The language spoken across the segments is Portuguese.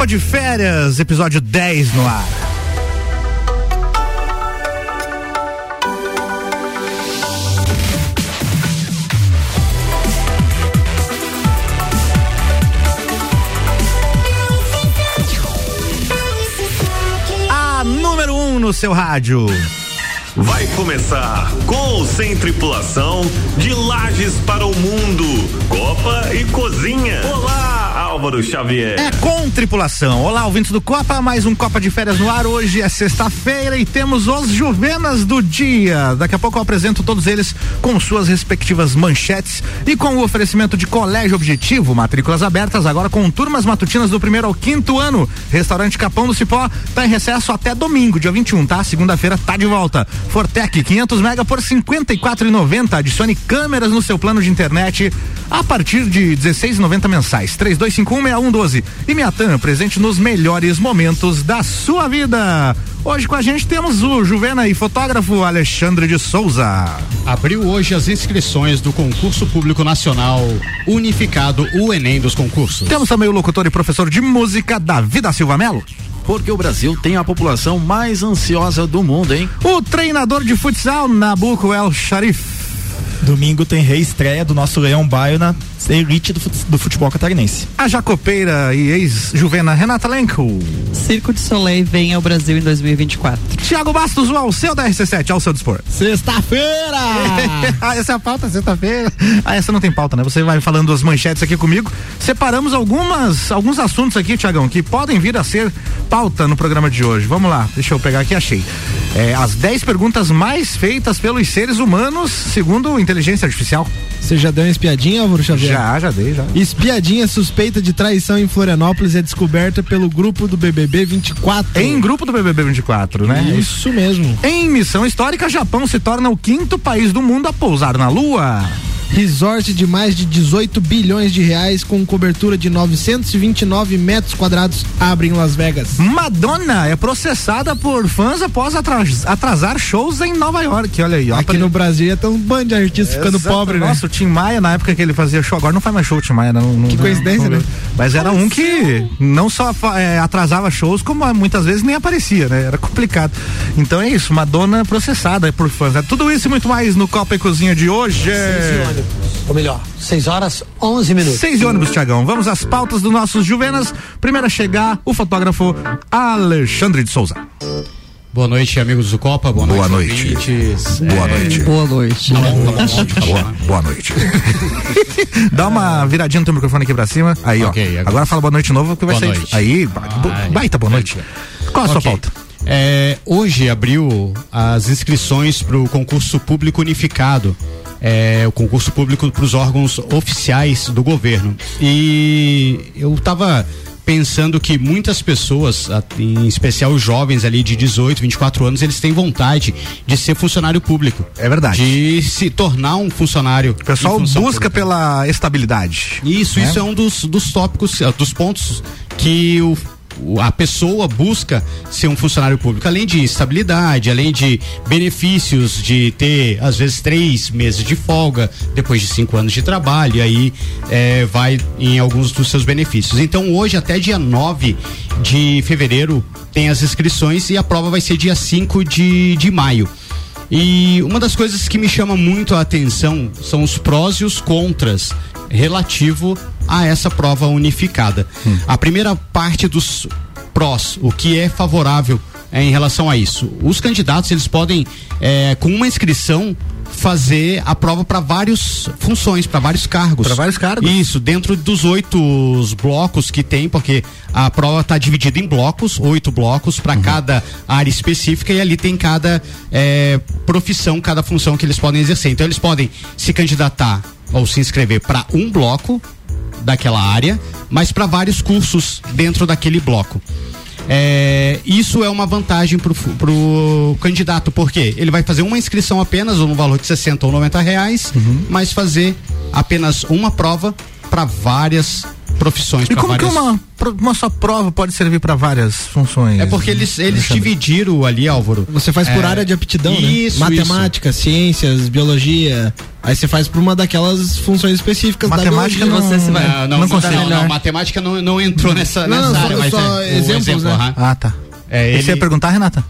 Copa de Férias, episódio 10 no ar. A número 1 um no seu rádio. Vai começar com ou sem tripulação de Lages para o Mundo, Copa e Cozinha. Olá, Álvaro Xavier. É com tripulação. Olá, ouvintes do Copa, mais um Copa de Férias no ar. Hoje é sexta-feira e temos os Juvenas do dia. Daqui a pouco eu apresento todos eles com suas respectivas manchetes e com o oferecimento de Colégio Objetivo, matrículas abertas agora com turmas matutinas do primeiro ao quinto ano. Restaurante Capão do Cipó tá em recesso até domingo, dia 21, tá? Segunda-feira tá de volta. Fortec 500 mega por 54,90. Adicione câmeras no seu plano de internet a partir de 16,90 mensais. 32516112. E Miatan, presente nos melhores momentos da sua vida. Hoje com a gente temos o Juvena e fotógrafo Alexandre de Souza. Abriu hoje as inscrições do concurso público nacional unificado, o Enem dos concursos. Temos também o locutor e professor de música Davi da Silva Melo. Porque o Brasil tem a população mais ansiosa do mundo, hein? O treinador de futsal Nabuco El Sharif. Domingo tem reestreia do nosso Leão Baio na elite do, do futebol catarinense. A jacopeira e ex-juvena Renata Lenko. Circo de Soleil vem ao Brasil em 2024. Tiago Bastos, o Alceu da RC7, ao seu dispor. Sexta-feira! ah, essa é a pauta, sexta-feira. Ah, essa não tem pauta, né? Você vai falando as manchetes aqui comigo. Separamos algumas, alguns assuntos aqui, Tiagão, que podem vir a ser pauta no programa de hoje. Vamos lá, deixa eu pegar aqui, achei. É, as 10 perguntas mais feitas pelos seres humanos, segundo inteligência artificial. Você já deu uma espiadinha, Álvaro Xavier? Já, já dei, já. Espiadinha suspeita de traição em Florianópolis é descoberta pelo grupo do BBB 24. Em grupo do BBB 24, né? Isso mesmo. Em missão histórica, Japão se torna o quinto país do mundo a pousar na Lua. Resort de mais de 18 bilhões de reais com cobertura de 929 metros quadrados abre em Las Vegas. Madonna é processada por fãs após atrasar shows em Nova York. Olha aí, ó. Aqui no Brasil é tão um bando de artistas ficando pobre, né? Nossa, o Tim Maia, na época que ele fazia show, agora não faz mais show o Tim Maia. Não, não que coincidência, não, né? Mas era um que não só é, atrasava shows, como muitas vezes nem aparecia, né? Era complicado. Então é isso, Madonna processada por fãs. É tudo isso e muito mais no Copa e Cozinha de hoje. Sim, ou melhor, 6 horas 11 minutos. 6 ônibus, Tiagão. Vamos às pautas dos nossos Juvenas. Primeiro a chegar, o fotógrafo Alexandre de Souza. Boa noite, amigos do Copa. Boa, boa noite. noite. Boa é... noite. Boa noite. Bom, tá boa, boa noite. Dá uma viradinha no teu microfone aqui pra cima. Aí, okay, ó. Agora... agora... fala boa noite de novo que vai boa sair. Noite. Aí, baita boa noite. Qual a okay. sua pauta? É, hoje abriu as inscrições para o concurso público unificado é, o concurso público para os órgãos oficiais do governo. E eu estava pensando que muitas pessoas, em especial os jovens ali de 18, 24 anos, eles têm vontade de ser funcionário público. É verdade. De se tornar um funcionário. O pessoal busca pública. pela estabilidade. Isso, né? isso é um dos, dos tópicos, dos pontos que o a pessoa busca ser um funcionário público, além de estabilidade, além de benefícios de ter, às vezes, três meses de folga depois de cinco anos de trabalho, e aí é, vai em alguns dos seus benefícios. Então, hoje, até dia 9 de fevereiro, tem as inscrições e a prova vai ser dia 5 de, de maio. E uma das coisas que me chama muito a atenção são os prós e os contras relativo a essa prova unificada. Hum. A primeira parte dos prós, o que é favorável é, em relação a isso. Os candidatos eles podem, é, com uma inscrição, fazer a prova para várias funções, para vários cargos. Para vários cargos. Isso, dentro dos oito blocos que tem, porque a prova está dividida em blocos, oito blocos para uhum. cada área específica e ali tem cada é, profissão, cada função que eles podem exercer. Então eles podem se candidatar ou se inscrever para um bloco daquela área, mas para vários cursos dentro daquele bloco. É, isso é uma vantagem para o candidato, porque ele vai fazer uma inscrição apenas, no valor de 60 ou 90 reais, uhum. mas fazer apenas uma prova para várias profissões. E como várias... que uma, uma só prova pode servir para várias funções? É porque eles, eles dividiram ali, Álvaro. Você faz por É, área de aptidão, isso, né? Matemática, ciências, biologia. Aí você faz por uma daquelas funções específicas Matemática da não- biologia. Você se vai. Não, não, Não não, consigo. não, não, matemática não, não entrou nessa, Não, nessa só- área, mas só é, exemplos, exemplo, né? Ah, tá. É, E ele- você ia perguntar, Renata?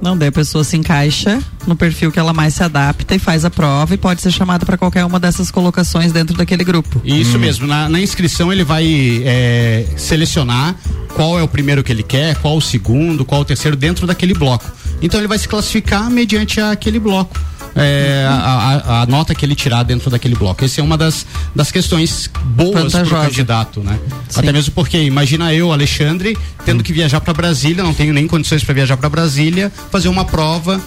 Não, daí a pessoa se encaixa no perfil que ela mais se adapta e faz a prova e pode ser chamada para qualquer uma dessas colocações dentro daquele grupo. Isso mesmo, na, na inscrição ele vai é, selecionar qual é o primeiro que ele quer, qual o segundo, qual o terceiro dentro daquele bloco. Então ele vai se classificar mediante aquele bloco. É, a, a- nota que ele tirar dentro daquele bloco. Essa é uma das, das questões boas para o candidato, né? Sim. Até mesmo porque, imagina eu, Alexandre, tendo que viajar para Brasília, não tenho nem condições para viajar para Brasília, fazer uma prova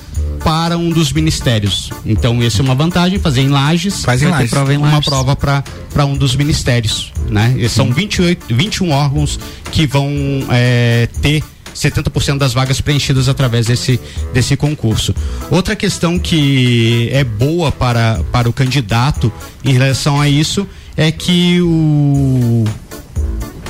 para um dos ministérios. Então, essa é uma vantagem, fazer em Lages. Faz em Lages. prova em Uma Lages. prova para um dos ministérios, né? E são 28, 21 órgãos que vão é, ter 70% das vagas preenchidas através desse, desse concurso. Outra questão que é boa para, para o candidato em relação a isso é que o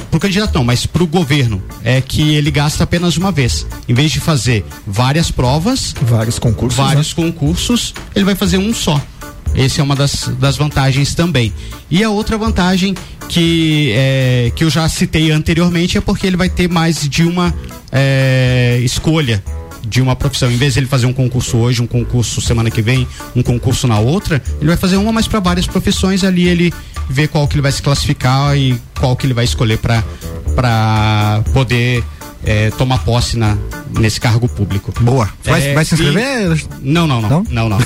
pro candidato não, mas pro governo é que ele gasta apenas uma vez. Em vez de fazer várias provas, Vários concursos. vários concursos, ele vai fazer um só. Essa é uma das, das vantagens também. E a outra vantagem que, é, que eu já citei anteriormente é porque ele vai ter mais de uma é, escolha de uma profissão. Em vez de ele fazer um concurso hoje, um concurso semana que vem, um concurso na outra, ele vai fazer uma, mas para várias profissões ali ele vê qual que ele vai se classificar e qual que ele vai escolher para para poder é, tomar posse na, nesse cargo público. Boa. Vai, É, vai se inscrever? Não, não, não. Não? Não, não.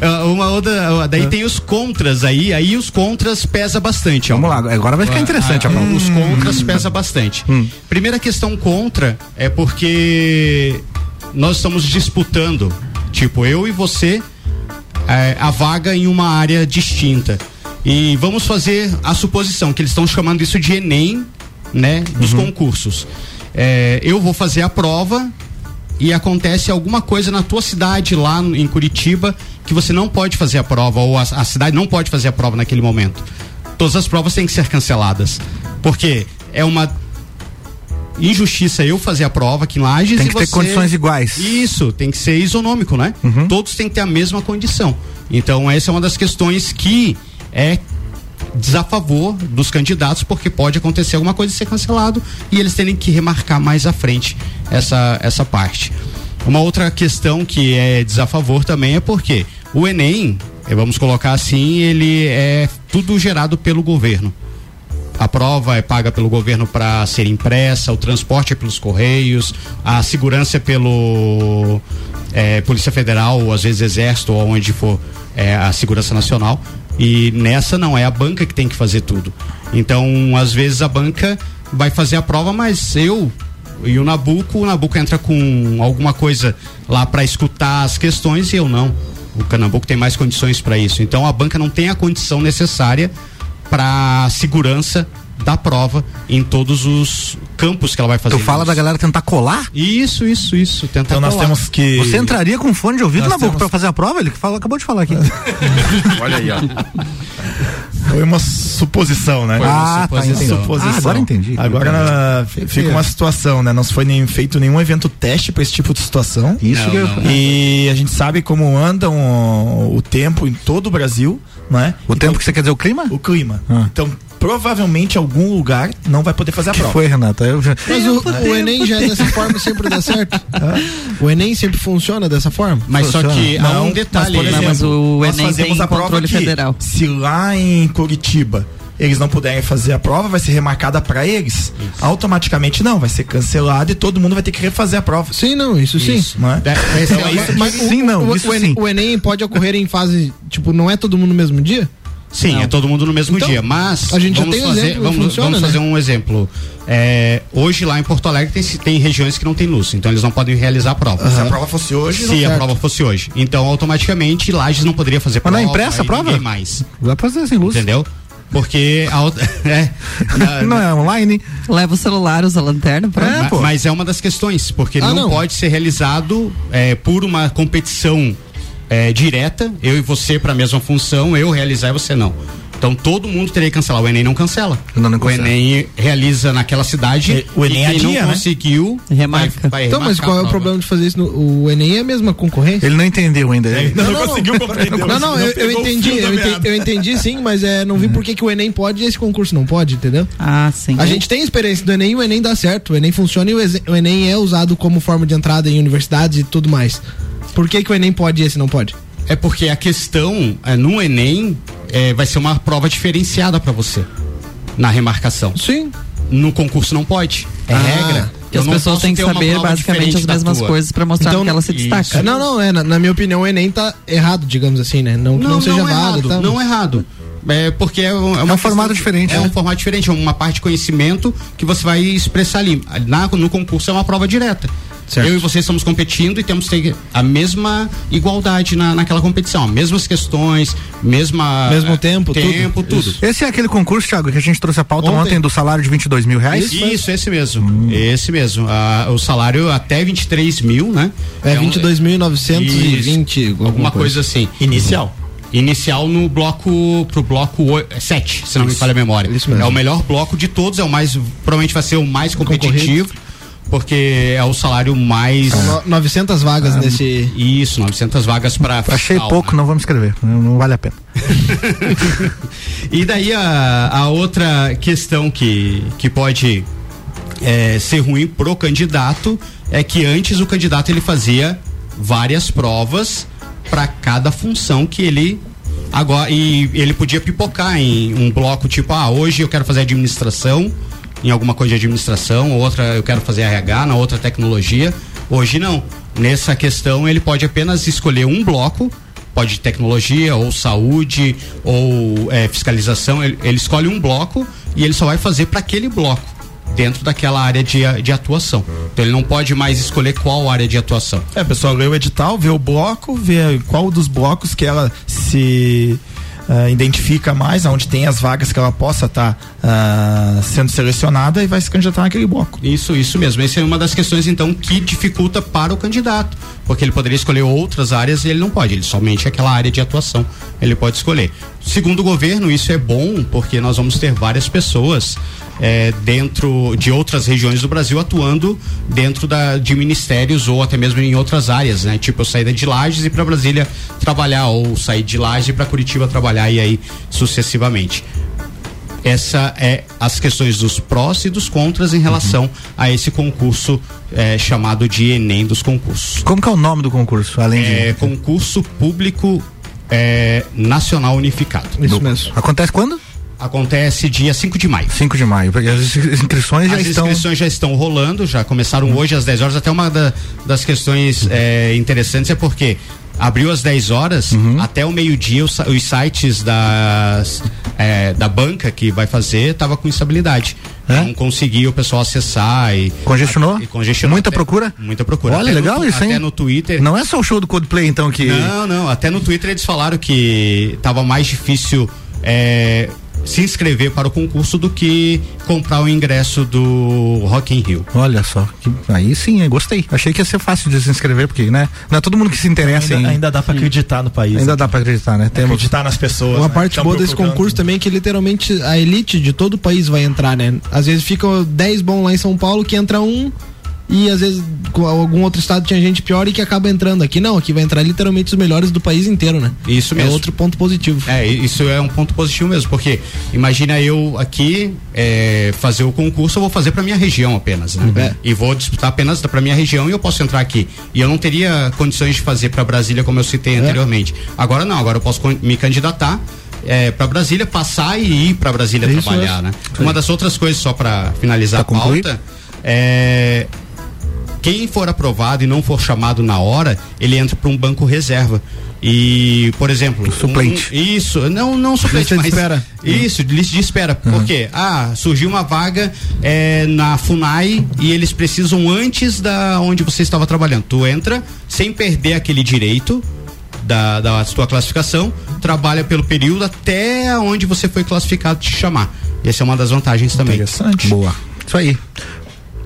Ah, uma outra, daí tem os contras aí, aí os contras pesa bastante. Vamos lá, agora vai ficar interessante Ah, a prova. Os contras pesa bastante. Primeira questão contra é porque nós estamos disputando, tipo, eu e você, eh, a vaga em uma área distinta. E vamos fazer a suposição que eles estão chamando isso de Enem, né, dos concursos. Eh, eu vou fazer a prova e acontece alguma coisa na tua cidade lá em Curitiba que você não pode fazer a prova ou a, a cidade não pode fazer a prova naquele momento. Todas as provas têm que ser canceladas. Porque é uma injustiça eu fazer a prova aqui em Lages Tem que ter condições iguais. Isso, tem que ser isonômico, né? Todos têm que ter a mesma condição. Então essa é uma das questões que é desafavor dos candidatos porque pode acontecer alguma coisa e ser cancelado e eles terem que remarcar mais à frente essa essa parte. Uma outra questão que é desafavor também é porque o Enem, eh, vamos colocar assim, ele é tudo gerado pelo governo. A prova é paga pelo governo para ser impressa, o transporte é pelos correios, a segurança é pelo é, Polícia Federal, ou às vezes Exército, ou onde for é, a Segurança Nacional. E nessa não, é a banca que tem que fazer tudo. Então, às vezes a banca vai fazer a prova, mas eu e o Nabuco, o Nabuco entra com alguma coisa lá para escutar as questões e eu não. O Canabuco tem mais condições para isso. Então a banca não tem a condição necessária para segurança da prova em todos os campos que ela vai fazer. Tu fala da galera tentar colar? Isso, isso, isso. Tentar Então nós colar. temos que. Você entraria com fone de ouvido Nós na boca temos- pra fazer a prova? Ele falou, acabou de falar aqui. Olha aí, ó. Foi uma suposição, né? ah, tá, suposição. entendi. Suposição. Ah, agora entendi. Agora na- fica uma situação, né? Não foi nem feito nenhum evento teste para esse tipo de situação. Isso Não, que eu não. E a gente sabe como anda um- o tempo em todo o Brasil, né? O tempo que você quer dizer o clima? O clima. Ah. Então, provavelmente algum lugar não vai poder fazer a que prova. foi, Renata? Eu já... Mas o, o Enem já é dessa forma sempre dá certo? o Enem sempre funciona dessa forma? Mas só que há Não, um detalhe mas, por aí. Não, mas o nós Enem fazemos tem a prova controle aqui. federal. Se lá em Curitiba eles não puderem fazer a prova, vai ser remarcada para eles. Automaticamente não, vai ser cancelado e todo mundo vai ter que refazer a prova. Sim, não, isso sim. Não é? Então, o- isso- Mas o- Sim, não, o, isso o, Enem, sim. o Enem pode ocorrer em fase, tipo, não é todo mundo no mesmo dia? Sim, é todo mundo no mesmo Então, dia. Mas a gente já vamos tem um fazer, exemplo, vamos, funciona, vamos né? fazer um exemplo. É, hoje lá em Porto Alegre tem, tem regiões que não tem luz, então eles não podem realizar a prova. Se a prova fosse hoje, não Se a certo. prova fosse hoje. Então, automaticamente, Lages não poderia fazer Mas prova. não é impressa a prova? mais. Pra fazer sem luz. Entendeu? Porque a é, na- Não é online? Leva o celular, usa a lanterna pra. É, Ma- pô. Mas é uma das questões, porque Ah, não, não. pode ser realizado é, por uma competição é, direta, eu e você para a mesma função, eu realizar e você não. Então todo mundo teria que cancelar. O Enem não cancela. Não, não o. Enem realiza naquela cidade. E- o Enem e quem adia, não né? conseguiu Remarca. vai, vai Então, mas qual é o prova. problema de fazer isso? No, o Enem é a mesma concorrência? Ele não entendeu ainda. Ele- Não, conseguiu compreender. Não, não, eu, eu entendi, eu entendi, eu entendi sim, mas é, não vi por que, que o Enem pode e esse concurso não pode, entendeu? Ah, sim. A gente tem experiência do Enem e o Enem dá certo. O Enem funciona e o Enem é usado como forma de entrada em universidades e tudo mais. Por que, que o Enem pode e esse não pode? É porque a questão é, no Enem é, vai ser uma prova diferenciada para você na remarcação. Sim. No concurso não pode. É Ah, regra. Que Eu as não pessoas têm que saber basicamente as mesmas tua. coisas pra mostrar Então, que ela se isso. destaca. Não, não, é, na, na minha opinião, o Enem tá errado, digamos assim, né? Não, que não, seja é válido. errado, tá? não é errado. É porque é, um- é uma um formato diferente, É né? um formato diferente, é uma parte de conhecimento que você vai expressar ali. Na, no concurso é uma prova direta. Certo. Eu e você estamos competindo e temos que ter a mesma igualdade na, naquela competição, mesmas questões, mesma Mesmo tempo, tempo, tudo. tudo. Esse é aquele concurso, Thiago, que a gente trouxe a pauta ontem, Ontem. do salário de 22 mil reais? Isso, esse mesmo. Esse mesmo. Ah, o salário até 23 mil, né? É um- 22.920, Isso, alguma coisa assim. Inicial. Inicial no bloco pro bloco 7, se não me falha a memória. isso mesmo. É o melhor bloco de todos, é o mais provavelmente vai ser o mais competitivo, porque é o salário mais São no- 900 vagas nesse. isso, 900 vagas para Achei pouco, não vamos escrever. Não, não vale a pena. E daí a, a outra questão que, que pode é, ser ruim pro candidato é que antes o candidato ele fazia várias provas para cada função que ele agora e ele podia pipocar em um bloco tipo ah hoje eu quero fazer administração em alguma coisa de administração outra eu quero fazer RH na outra tecnologia. Hoje não. Nessa questão ele pode apenas escolher um bloco pode tecnologia ou saúde ou é, fiscalização ele, ele escolhe um bloco e ele só vai fazer para aquele bloco dentro daquela área de, de atuação então ele não pode mais escolher qual área de atuação É, a pessoa lê o edital, vê o bloco, vê qual dos blocos que ela se ah, identifica mais, onde tem as vagas que ela possa estar sendo selecionada e vai se candidatar naquele bloco. Isso, isso mesmo. Essa é uma das questões, então, que dificulta para o candidato. Porque ele poderia escolher outras áreas e ele não pode. Ele somente aquela área de atuação ele pode escolher. Segundo o governo, isso é bom porque nós vamos ter várias pessoas eh, dentro de outras regiões do Brasil atuando dentro da, de ministérios ou até mesmo em outras áreas, né? Tipo, eu sair de Lages e para Brasília trabalhar ou sair de Lages para Curitiba trabalhar e aí sucessivamente essa é as questões dos prós e dos contras em relação a esse concurso eh, chamado de Enem dos concursos. Como que é o nome do concurso? Além É de. concurso público eh, nacional unificado. Isso mesmo. Acontece quando? Acontece dia 5 de maio. 5 de maio. As inscrições já As estão. inscrições já estão rolando, já começaram hoje às 10 horas. Até uma da- das questões eh, interessantes é porque abriu às 10 horas, Uhum. até o meio-dia os, os sites das, eh, da banca que vai fazer tava com instabilidade. É? Não conseguia o pessoal acessar e. Congestionou? e congestionou Muita até- procura? Muita procura. Olha, Até no legal tu- isso, hein? Até no Twitter. Não é só o show do Coldplay, então, que. Não, não. Até no Twitter eles falaram que tava mais difícil é, se inscrever para o concurso do que comprar o ingresso do Rock in Rio. Olha só. que- Aí sim, eu gostei. Achei que ia ser fácil de se inscrever, porque, né? Não é todo mundo que se interessa Ainda, em. ainda dá pra acreditar no país. Ainda né? dá pra acreditar, né? Temos. acreditar nas pessoas. Uma né, parte boa desse concurso também é que literalmente a elite de todo o país vai entrar, né? Às vezes ficam 10 bons lá em São Paulo que entra um e às vezes com algum outro estado tinha gente pior e que acaba entrando. Aqui não, aqui vai entrar literalmente os melhores do país inteiro, né? Isso É mesmo. outro ponto positivo. É, isso é um ponto positivo mesmo, porque imagina eu aqui é, fazer o concurso, eu vou fazer para minha região apenas, né? É. E vou disputar apenas para minha região e eu posso entrar aqui. E eu não teria condições de fazer para Brasília como eu citei É. anteriormente. Agora não, agora eu posso me candidatar é, para Brasília, passar e ir para Brasília Isso trabalhar, né? Uma das outras coisas só para finalizar Pra a concluir? pauta é quem for aprovado e não for chamado na hora, ele entra para um banco reserva. E, por exemplo, Suplente. um- isso, não, não suplente, Lista de mas espera. isso, lista de espera. Por quê? Ah, surgiu uma vaga é, na Funai e eles precisam antes da onde você estava trabalhando. Tu entra sem perder aquele direito da, da sua classificação, trabalha pelo período até onde você foi classificado te chamar. Essa é uma das vantagens também. Interessante. Boa. Isso aí.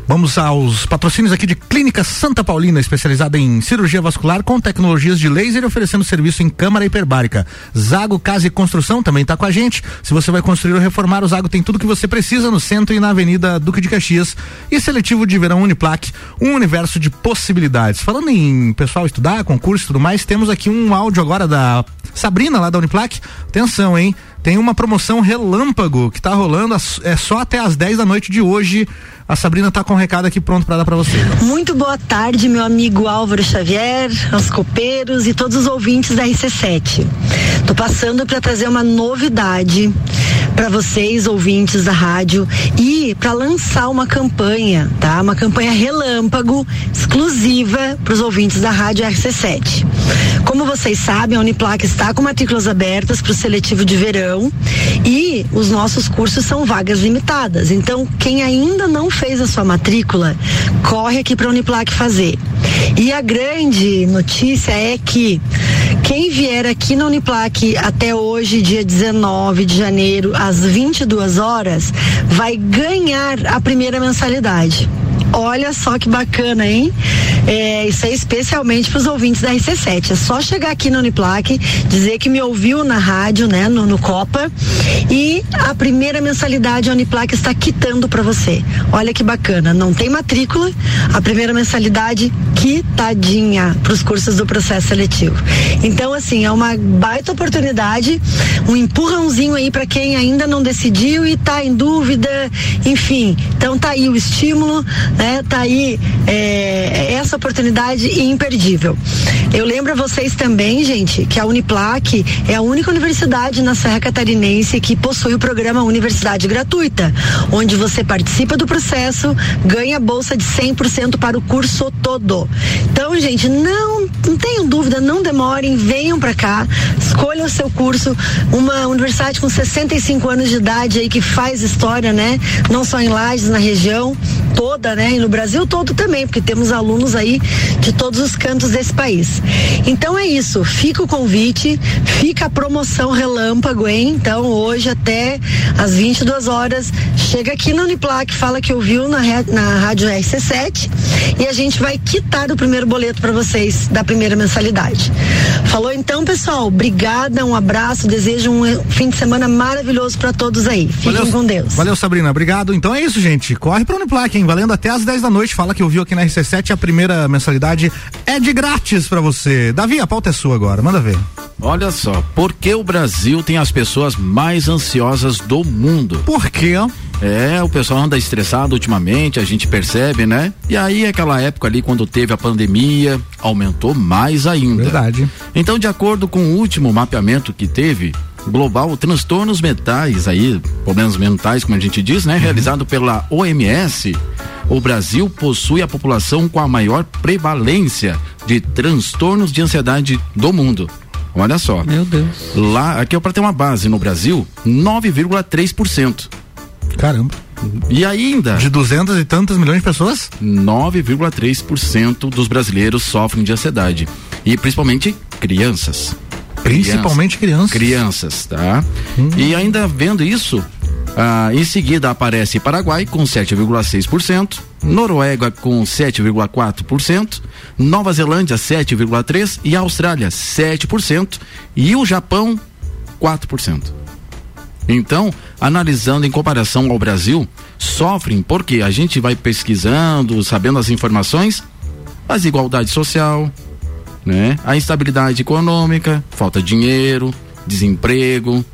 Vamos aos patrocínios aqui de Clínica Santa Paulina, especializada em cirurgia vascular com tecnologias de laser e oferecendo serviço em câmara hiperbárica. Zago Casa e Construção também está com a gente. Se você vai construir ou reformar, o Zago tem tudo que você precisa no centro e na Avenida Duque de Caxias. E seletivo de verão Uniplac, um universo de possibilidades. Falando em pessoal estudar, concurso e tudo mais, temos aqui um áudio agora da Sabrina lá da Uniplac. Atenção, hein? Tem uma promoção relâmpago que tá rolando, é só até as 10 da noite de hoje. A Sabrina tá com um recado aqui pronto para dar para você. Muito boa tarde, meu amigo Álvaro Xavier, aos copeiros e todos os ouvintes da RC7. Tô passando para trazer uma novidade para vocês, ouvintes da rádio, e para lançar uma campanha, tá? Uma campanha relâmpago exclusiva para os ouvintes da rádio RC7. Como vocês sabem, a Uniplac está com matrículas abertas para o seletivo de verão e os nossos cursos são vagas limitadas. Então, quem ainda não fez a sua matrícula, corre aqui para a Uniplac fazer. E a grande notícia é que quem vier aqui na Uniplac até hoje, dia 19 de janeiro, às 22 horas, vai ganhar a primeira mensalidade. Olha só que bacana, hein? É, isso é especialmente para os ouvintes da RC7. É só chegar aqui no Uniplac, dizer que me ouviu na rádio, né, no, no Copa, e a primeira mensalidade a Uniplac está quitando para você. Olha que bacana. Não tem matrícula, a primeira mensalidade quitadinha para os cursos do processo seletivo. Então, assim, é uma baita oportunidade, um empurrãozinho aí para quem ainda não decidiu e está em dúvida, enfim. Então tá aí o estímulo né? Tá aí é, essa oportunidade imperdível. Eu lembro a vocês também, gente, que a Uniplac é a única universidade na Serra Catarinense que possui o programa Universidade Gratuita, onde você participa do processo, ganha bolsa de 100% para o curso todo. Então, gente, não, não tenham dúvida, não demorem, venham para cá, escolham o seu curso, uma universidade com 65 anos de idade aí que faz história, né? Não só em Lages, na região toda, né? E no Brasil todo também, porque temos alunos aí de todos os cantos desse país. Então é isso, fica o convite, fica a promoção relâmpago, hein? Então hoje até às 22 horas, chega aqui na Uniplac, fala que ouviu na, na rádio RC7 e a gente vai quitar o primeiro boleto para vocês da primeira mensalidade. Falou então, pessoal, obrigada, um abraço, desejo um fim de semana maravilhoso para todos aí. Fiquem valeu, com Deus. Valeu, Sabrina, obrigado. Então é isso, gente. Corre para Uniplac, hein? Valendo até às 10 da noite. Fala que ouviu aqui na RC7, a primeira mensalidade é de grátis para você. Davi, a pauta é sua agora, manda ver. Olha só, por que o Brasil tem as pessoas mais ansiosas do mundo? Por quê? É, o pessoal anda estressado ultimamente, a gente percebe, né? E aí, aquela época ali, quando teve a pandemia, aumentou mais ainda. Verdade. Então, de acordo com o último mapeamento que teve, global, transtornos mentais aí, problemas mentais, como a gente diz, né? Uhum. Realizado pela OMS, o Brasil possui a população com a maior prevalência de transtornos de ansiedade do mundo. Olha só. Meu Deus. Lá, aqui é para ter uma base no Brasil, 9,3%. Caramba. E ainda. De duzentas e tantas milhões de pessoas? 9,3% dos brasileiros sofrem de ansiedade. E principalmente crianças. Principalmente crianças. Crianças, tá? Hum. E ainda vendo isso, ah, em seguida aparece Paraguai com 7,6%, Noruega com 7,4%, Nova Zelândia 7,3% e Austrália 7% e o Japão 4%. Então, analisando em comparação ao Brasil, sofrem porque a gente vai pesquisando, sabendo as informações, a desigualdade social, né? A instabilidade econômica, falta de dinheiro, desemprego.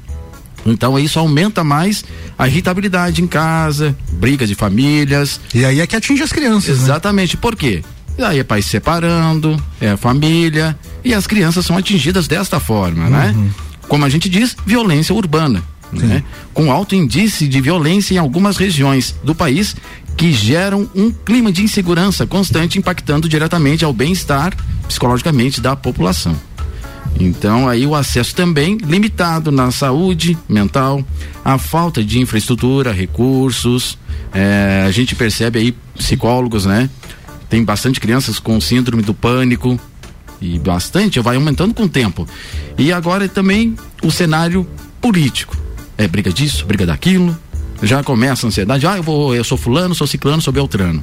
Então isso aumenta mais a irritabilidade em casa, brigas de famílias. E aí é que atinge as crianças. Né? Exatamente. Né? Por quê? E aí é pai se separando, é a família, e as crianças são atingidas desta forma, né? uhum. né? Como a gente diz, violência urbana. Né? Com alto índice de violência em algumas regiões do país que geram um clima de insegurança constante, impactando diretamente ao bem-estar psicologicamente da população. Então, aí o acesso também limitado na saúde mental, a falta de infraestrutura, recursos. É, a gente percebe aí psicólogos, né? Tem bastante crianças com síndrome do pânico e bastante, vai aumentando com o tempo. E agora também o cenário político. É briga disso, briga daquilo, Já começa a ansiedade, ah, eu vou, eu sou fulano, sou ciclano, sou beltrano.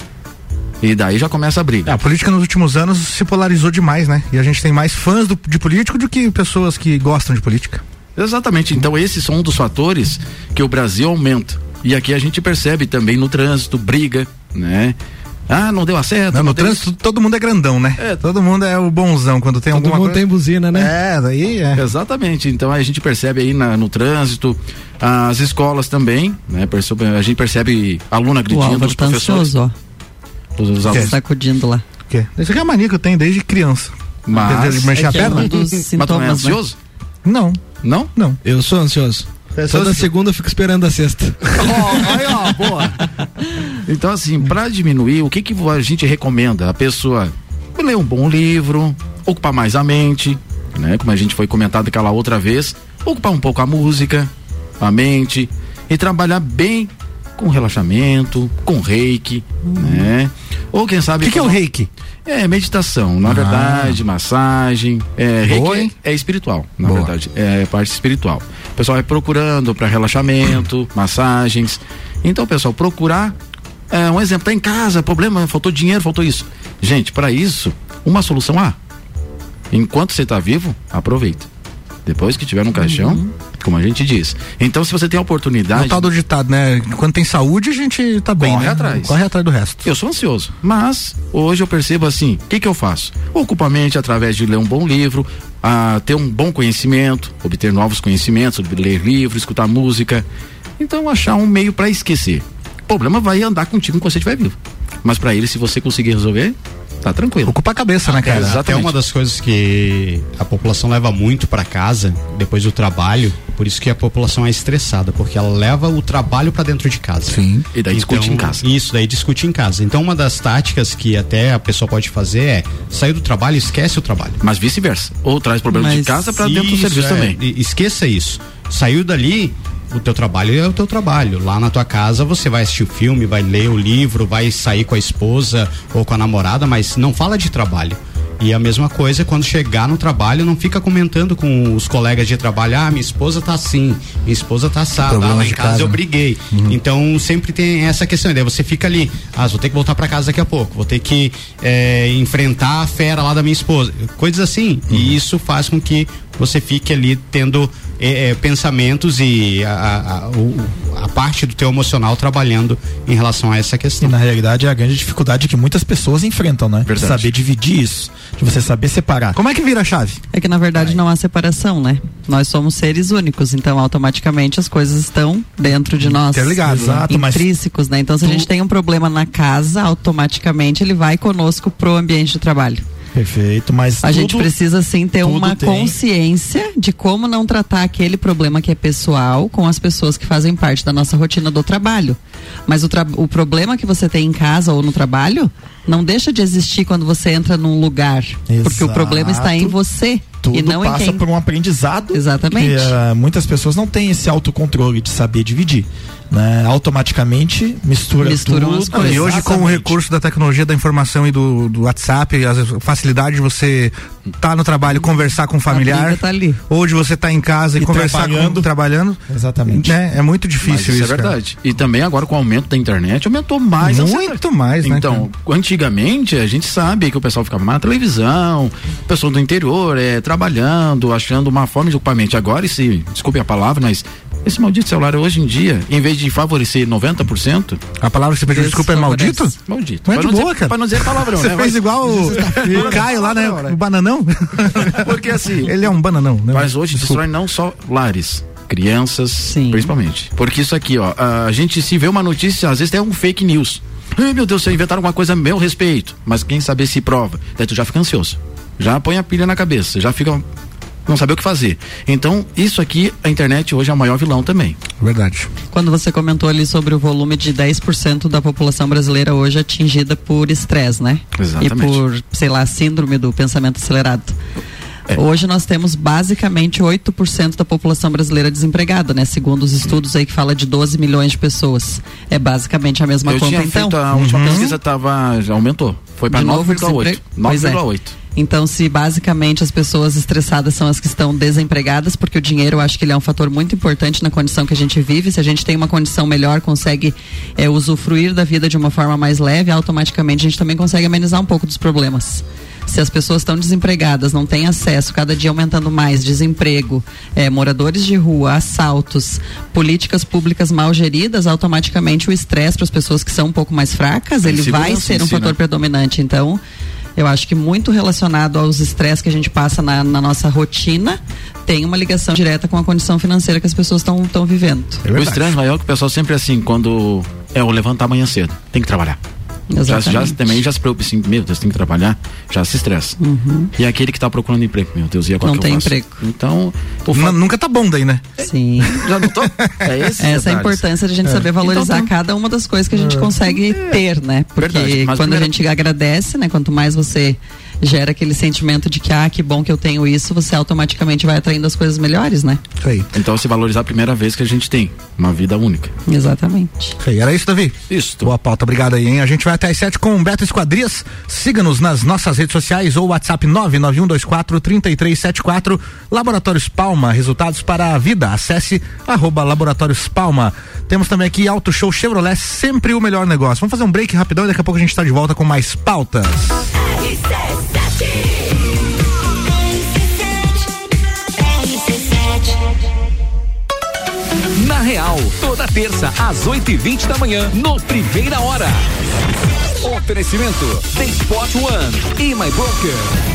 E daí já começa a briga. É, a política nos últimos anos se polarizou demais, né? E a gente tem mais fãs do- de político do que pessoas que gostam de política. Exatamente. Então esses são um dos fatores que o Brasil aumenta. E aqui a gente percebe também no trânsito, briga, né? Ah, não deu certo. Não, não no deu trânsito todo mundo é grandão, né? É. Todo mundo é o bonzão quando tem Todo alguma mundo coisa. tem buzina, né? É, daí é. Exatamente. Então a gente percebe aí na- no trânsito, as escolas também, né? A gente percebe aluno O agredindo Álvaro os tá professores. ansioso, ó. Os, os alunos. Sacudindo lá. O quê? Isso aqui é a mania que eu tenho desde criança. Mas- Quer dizer, mexer É a que é perna? um dos Mas tu não é sintomas, né? ansioso? Não, Não? não. Eu sou ansioso. Toda segunda eu fico esperando a sexta. Aí, ó, boa. Então, assim, para diminuir, o que, que a gente recomenda? A pessoa ler um bom livro, ocupar mais a mente, né? Como a gente foi comentado aquela outra vez, ocupar um pouco a música, a mente e trabalhar bem com relaxamento, com reiki, né? Ou quem O sabe. que, que é o reiki? É meditação, na verdade, massagem. É, Boa, reiki é, é espiritual, na Boa. verdade. É parte espiritual. O pessoal vai procurando para relaxamento, massagens. Então, pessoal, procurar. É, um exemplo, tá em casa, problema, faltou dinheiro, faltou isso. Gente, para isso, uma solução há. Enquanto você está vivo, aproveita. Depois que tiver no caixão, como a gente diz. Então, se você tem a É oportunidade. o tal do ditado, né? Quando tem saúde, a gente tá bem, Corre né? atrás. Corre atrás do resto. Eu sou ansioso, mas hoje eu percebo assim, o que que eu faço? Ocupo a mente através de ler um bom livro, a ter um bom conhecimento, obter novos conhecimentos, ler livro, escutar música. Então achar um meio para esquecer. O problema vai andar contigo enquanto você estiver vivo. Mas para ele, se você conseguir resolver, tá tranquilo. Ocupa a cabeça, né, cara? Até Exatamente. uma das coisas que a população leva muito para casa depois do trabalho, por isso que a população é estressada, porque ela leva o trabalho para dentro de casa. Sim. E daí discute em casa. Isso, daí discute em casa. Então uma das táticas que até a pessoa pode fazer é sair do trabalho, e esquece o trabalho. Mas vice-versa. Ou traz problema de Mas casa para dentro do serviço é, também. Esqueça isso. Saiu dali, o teu trabalho é o teu trabalho. Lá na tua casa você vai assistir o filme, vai ler o livro, vai sair com a esposa ou com a namorada, mas não fala de trabalho. E a mesma coisa quando chegar no trabalho, não fica comentando com os colegas de trabalho, ah, minha esposa tá assim, minha esposa tá assada, ah, lá em casa, casa, eu né? briguei. Então sempre tem essa questão, e daí você fica ali, ah, vou ter que voltar para casa daqui a pouco, vou ter que eh, enfrentar a fera lá da minha esposa, coisas assim. E isso faz com que você fique ali tendo eh, eh, pensamentos e a, a, a- o- a parte do teu emocional trabalhando em relação a essa E questão. na realidade é a grande dificuldade que muitas pessoas enfrentam, né? Verdade. Saber dividir isso, de você saber separar. Como é que vira a chave? É que na verdade não há separação, né? Nós somos seres únicos, então automaticamente as coisas estão dentro de nós. Interligados? Exato, mas Intrínsecos, né? Então se a gente tem um problema na casa, automaticamente ele vai conosco pro ambiente de trabalho. Perfeito, mas A tudo, gente precisa sim ter uma tem. consciência de como não tratar aquele problema que é pessoal com as pessoas que fazem parte da nossa rotina do trabalho. Mas o, tra- o problema que você tem em casa ou no trabalho não deixa de existir quando você entra num lugar. Porque o Exato. problema está em você tudo e não em passa quem. por um aprendizado. Exatamente. que, eh, muitas pessoas não têm esse autocontrole de saber dividir. Né? Automaticamente mistura Misturam tudo. as coisas. E hoje, com o Exatamente. recurso da tecnologia da informação e do, do WhatsApp, a facilidade de você estar no trabalho, conversar com o familiar, tá ali. ou de você estar em casa e, E conversar trabalhando. com trabalhando, Exatamente. né? É muito Mas difícil isso isso. é cara. verdade. E também agora com o aumento da internet, aumentou mais. Muito mais, né? Então, antigamente a gente sabe que o pessoal ficava mais na televisão, o pessoal do interior é trabalhando, achando uma forma de mente. Agora, esse, desculpe a palavra, mas esse maldito celular hoje em dia, em vez de favorecer 90%, A palavra que você pediu desculpa é maldito? maldito. Mas Pra de não boa, dizer, cara. Pra não dizer palavrão, Você né? fez igual o, o Caio lá, né? O bananão. Porque assim, Ele é um bananão, né? Mas hoje Desculpa. destrói não só lares, crianças, Sim. principalmente. Porque isso aqui, ó, a gente se vê uma notícia, às vezes tem um fake news. Ai, meu Deus, se inventaram alguma coisa a meu respeito. Mas quem saber se prova. Daí tu já fica ansioso. Já põe a pilha na cabeça, já fica. Não saber o que fazer. Então, isso aqui, a internet hoje é o maior vilão também. Verdade. Quando você comentou ali sobre o volume de 10% da população brasileira hoje atingida por estresse, né? Exatamente. E por, sei lá, síndrome do pensamento acelerado. É. Hoje nós temos basicamente 8% da população brasileira desempregada, né? Segundo os estudos aí que fala de 12 milhões de pessoas. É basicamente a mesma Eu conta tinha então. feito a última pesquisa, tava, já aumentou. Foi para De novo 9,8. desemprego? Pois é. 9,8. Então, se basicamente as pessoas estressadas são as que estão desempregadas, porque o dinheiro eu acho que ele é um fator muito importante na condição que a gente vive. Se a gente tem uma condição melhor, consegue é, usufruir da vida de uma forma mais leve, automaticamente a gente também consegue amenizar um pouco dos problemas. Se as pessoas estão desempregadas, não têm acesso, cada dia aumentando mais, desemprego, é, moradores de rua, assaltos, políticas públicas mal geridas, automaticamente o estresse para as pessoas que são um pouco mais fracas, ele vai ser um si, fator né? predominante. Então, eu acho que muito relacionado aos estresses que a gente passa na, na nossa rotina, tem uma ligação direta com a condição financeira que as pessoas estão vivendo. o estresse maior é que o pessoal sempre assim, quando é o levantar amanhã cedo, tem que trabalhar. Já, já, também já se preocupa assim, meu Deus, tem que trabalhar, já se estressa. E aquele que tá procurando emprego, meu Deus, e agora Não que eu tem faço? emprego. Então, o N- fato, Nunca tá bom daí, né? Sim. já notou? É esse Essa é a importância de a gente saber valorizar Então, cada uma das coisas que a gente consegue ter, né? Porque Verdade, quando primeiro- a gente agradece, né? Quanto mais você gera aquele sentimento de que, ah, que bom que eu tenho isso, você automaticamente vai atraindo as coisas melhores, né? Aí. Então se valorizar a primeira vez que a gente tem uma vida única. Exatamente. Aí. Era isso, Davi? Isso. Boa pauta, obrigado aí, hein? A gente vai até às 7 com o Beto Esquadrias. Siga-nos nas nossas redes sociais ou WhatsApp 991243374. Laboratórios Palma, resultados para a vida. Acesse arroba Laboratórios Palma. Temos também aqui Auto Show Chevrolet, sempre o melhor negócio. Vamos fazer um break rapidão e daqui a pouco a gente está de volta com mais pautas. Na Real, toda terça às 8 e 20 da manhã, no Primeira Hora. Oferecimento The Spot One e My Broker.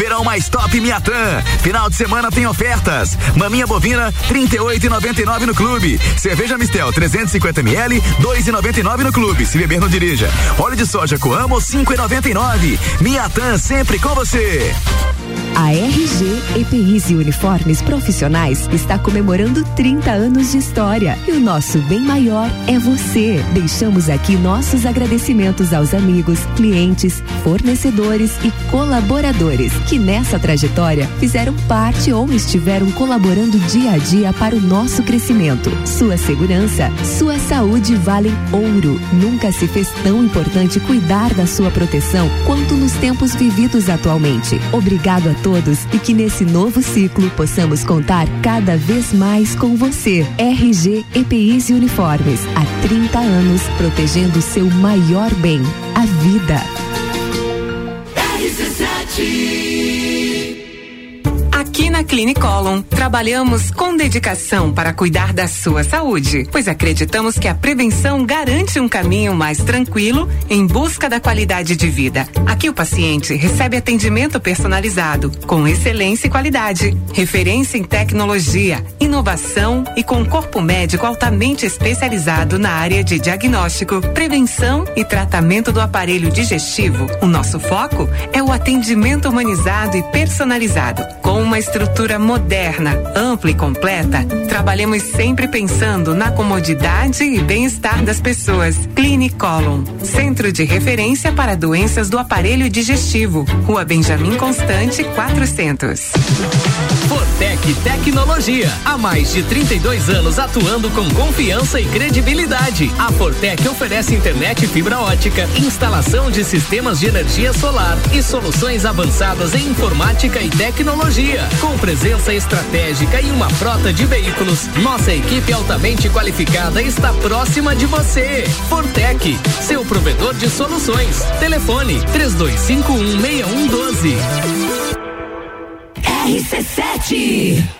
Verão mais top Miatã. Final de semana tem ofertas. Maminha bovina 38,99 no clube. Cerveja Mistel 350 ml 2,99 no clube. Se beber não dirija. Óleo de soja Coamo 5,99. Miatã sempre com você. A RG EPIs e Uniformes Profissionais está comemorando 30 anos de história e o nosso bem maior é você. Deixamos aqui nossos agradecimentos aos amigos, clientes, fornecedores e colaboradores que nessa trajetória fizeram parte ou estiveram colaborando dia a dia para o nosso crescimento. Sua segurança, sua saúde valem ouro. Nunca se fez tão importante cuidar da sua proteção quanto nos tempos vividos atualmente. Obrigado a todos e que nesse novo ciclo possamos contar cada vez mais com você. RG EPIs e Uniformes, há 30 anos protegendo seu maior bem, a vida. Aqui na Clinicolon, trabalhamos com dedicação para cuidar da sua saúde, pois acreditamos que a prevenção garante um caminho mais tranquilo em busca da qualidade de vida. Aqui o paciente recebe atendimento personalizado, com excelência e qualidade, referência em tecnologia, inovação e com corpo médico altamente especializado na área de diagnóstico, prevenção e tratamento do aparelho digestivo. O nosso foco é o atendimento humanizado e personalizado, com uma estrutura moderna, ampla e completa, trabalhamos sempre pensando na comodidade e bem-estar das pessoas. Clinicolon, centro de referência para doenças do aparelho digestivo. Rua Benjamin Constante, 400. Fortec Tecnologia. Há mais de 32 anos atuando com confiança e credibilidade. A Fortec oferece internet fibra ótica, instalação de sistemas de energia solar e soluções avançadas em informática e tecnologia. Com presença estratégica e uma frota de veículos, nossa equipe altamente qualificada está próxima de você. Fortec, seu provedor de soluções. Telefone 32516112. RC7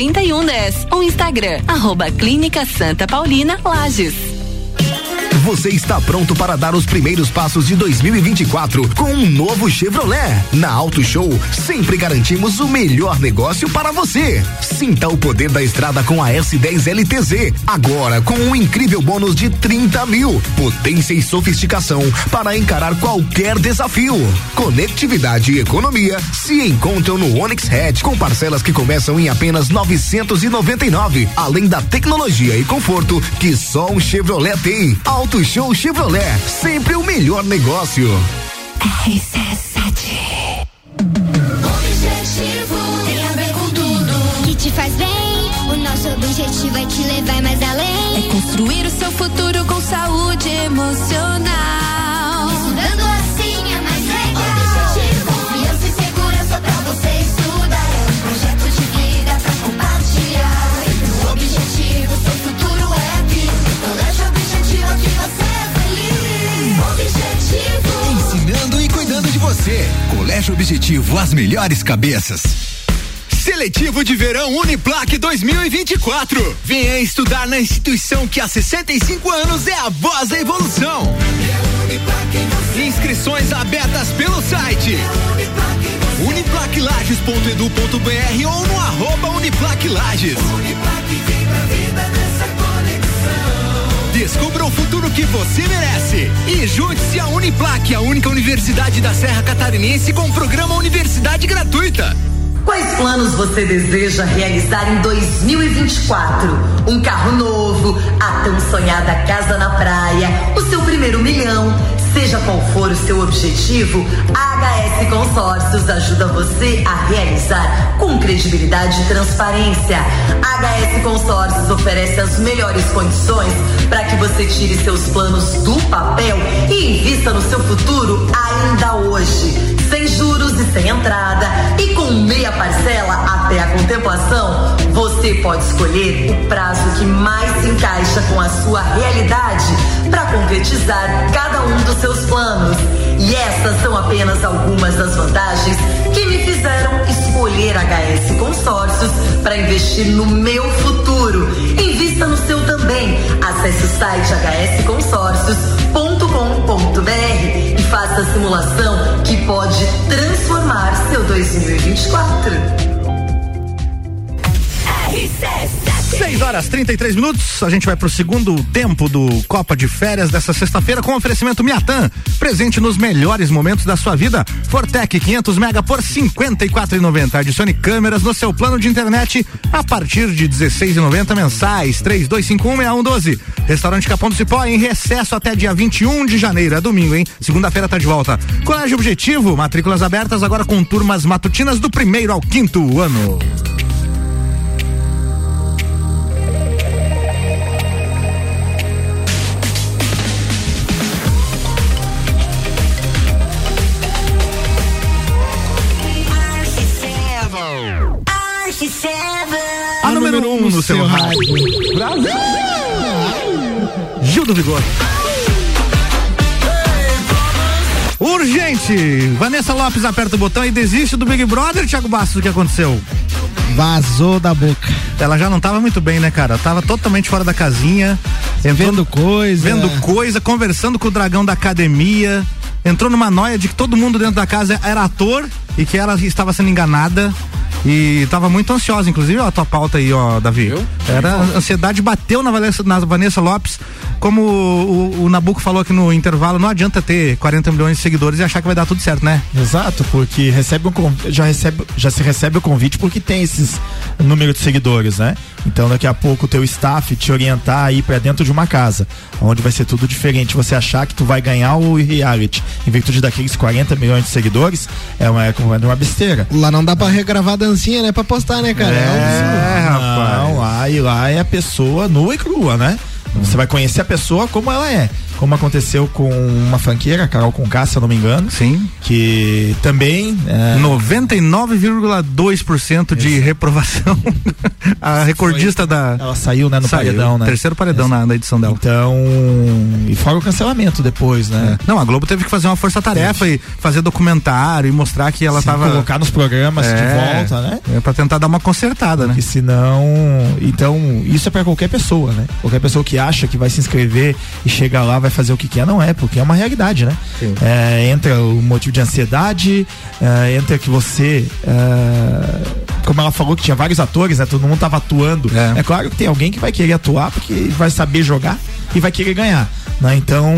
7110. O Instagram, arroba Clínica Santa Paulina Lages. Você está pronto para dar os primeiros passos de 2024 com um novo Chevrolet? Na Auto Show, sempre garantimos o melhor negócio para você. Sinta o poder da estrada com a S10 LTZ. Agora com um incrível bônus de 30 mil. Potência e sofisticação para encarar qualquer desafio. Conectividade e economia se encontram no Onix Hatch com parcelas que começam em apenas 999. Além da tecnologia e conforto que só um Chevrolet tem. Auto Show Chevrolet, sempre o melhor negócio. RC7 Objetivo tem a ver com tudo que te faz bem. O nosso objetivo é te levar mais além. É construir o seu futuro com saúde emocional. Você. Colégio Objetivo, as melhores cabeças. Seletivo de Verão Uniplac 2024. Venha estudar na instituição que há 65 anos é a voz da evolução. Inscrições abertas pelo site uniplaclages.edu.br ou no arroba uniplaclages. Descubra o futuro que você merece. E junte-se à Uniplac, a única universidade da Serra Catarinense com programa Universidade Gratuita. Quais planos você deseja realizar em 2024? Um carro novo, a tão sonhada casa na praia, o seu primeiro milhão. Seja qual for o seu objetivo, a HS Consórcios ajuda você a realizar com credibilidade e transparência. A HS Consórcios oferece as melhores condições para que você tire seus planos do papel e invista no seu futuro ainda hoje. E sem entrada e com meia parcela até a contemplação, você pode escolher o prazo que mais se encaixa com a sua realidade para concretizar cada um dos seus planos. E essas são apenas algumas das vantagens que me fizeram escolher HS Consórcios para investir no meu futuro. Invista no seu também. Acesse o site hsconsórcios.com.br faça a simulação que pode transformar seu 2024. 6 horas 33 minutos, a gente vai pro segundo tempo do Copa de Férias dessa sexta-feira com oferecimento Miatan, presente nos melhores momentos da sua vida. Fortec 500 mega por 54,90. Adicione câmeras no seu plano de internet a partir de 16,90 mensais. 32516112. Restaurante Capão do Cipó em recesso até dia 21 de janeiro, é domingo, hein? Segunda-feira tá de volta. Colégio Objetivo, matrículas abertas agora com turmas matutinas do primeiro ao quinto ano. Número 1 um no seu rádio. Brasil! Gil do Vigor. Urgente! Vanessa Lopes aperta o botão e desiste do Big Brother, Thiago Bastos, o que aconteceu? Vazou da boca. Ela já não tava muito bem, né, cara? Tava totalmente fora da casinha. Vendo coisa. Vendo coisa, conversando com o dragão da academia. Entrou numa noia de que todo mundo dentro da casa era ator e que ela estava sendo enganada. E tava muito ansiosa, inclusive, ó, a tua pauta aí, ó, Davi. Era a ansiedade bateu na Vanessa, na Vanessa Lopes. Como o, o Nabuco falou aqui no intervalo, não adianta ter 40 milhões de seguidores e achar que vai dar tudo certo, né? Exato, porque recebe um, já, recebe, já se recebe o convite porque tem esses número de seguidores, né? Então daqui a pouco o teu staff te orientar aí pra dentro de uma casa, onde vai ser tudo diferente. Você achar que tu vai ganhar o reality em virtude daqueles 40 milhões de seguidores é uma, é uma besteira. Lá não dá pra regravar a dancinha, né? Pra postar, né, cara? É, rapaz. Não, e lá é a pessoa nua e crua, né? Você vai conhecer a pessoa como ela é. Como aconteceu com uma franqueira, Carol Conká, se eu não me engano. Sim. Que também. É, 99,2% de reprovação. a recordista da. Ela saiu, né, no Saiu. paredão, né? Terceiro paredão na, na edição dela. Então. E fora o cancelamento depois, né? Não, a Globo teve que fazer uma força-tarefa e fazer documentário e mostrar que ela Sim, tava. colocar nos programas de volta, né? É pra tentar dar uma consertada, né? Porque senão. Então, isso é pra qualquer pessoa, né? Qualquer pessoa que acha que vai se inscrever e chega lá, vai fazer o que quer, não é, porque é uma realidade, né? É, entra o motivo de ansiedade, é, entra que você. é, como ela falou que tinha vários atores, né? Todo mundo tava atuando. É. claro que tem alguém que vai querer atuar porque vai saber jogar e vai querer ganhar. Né? Então,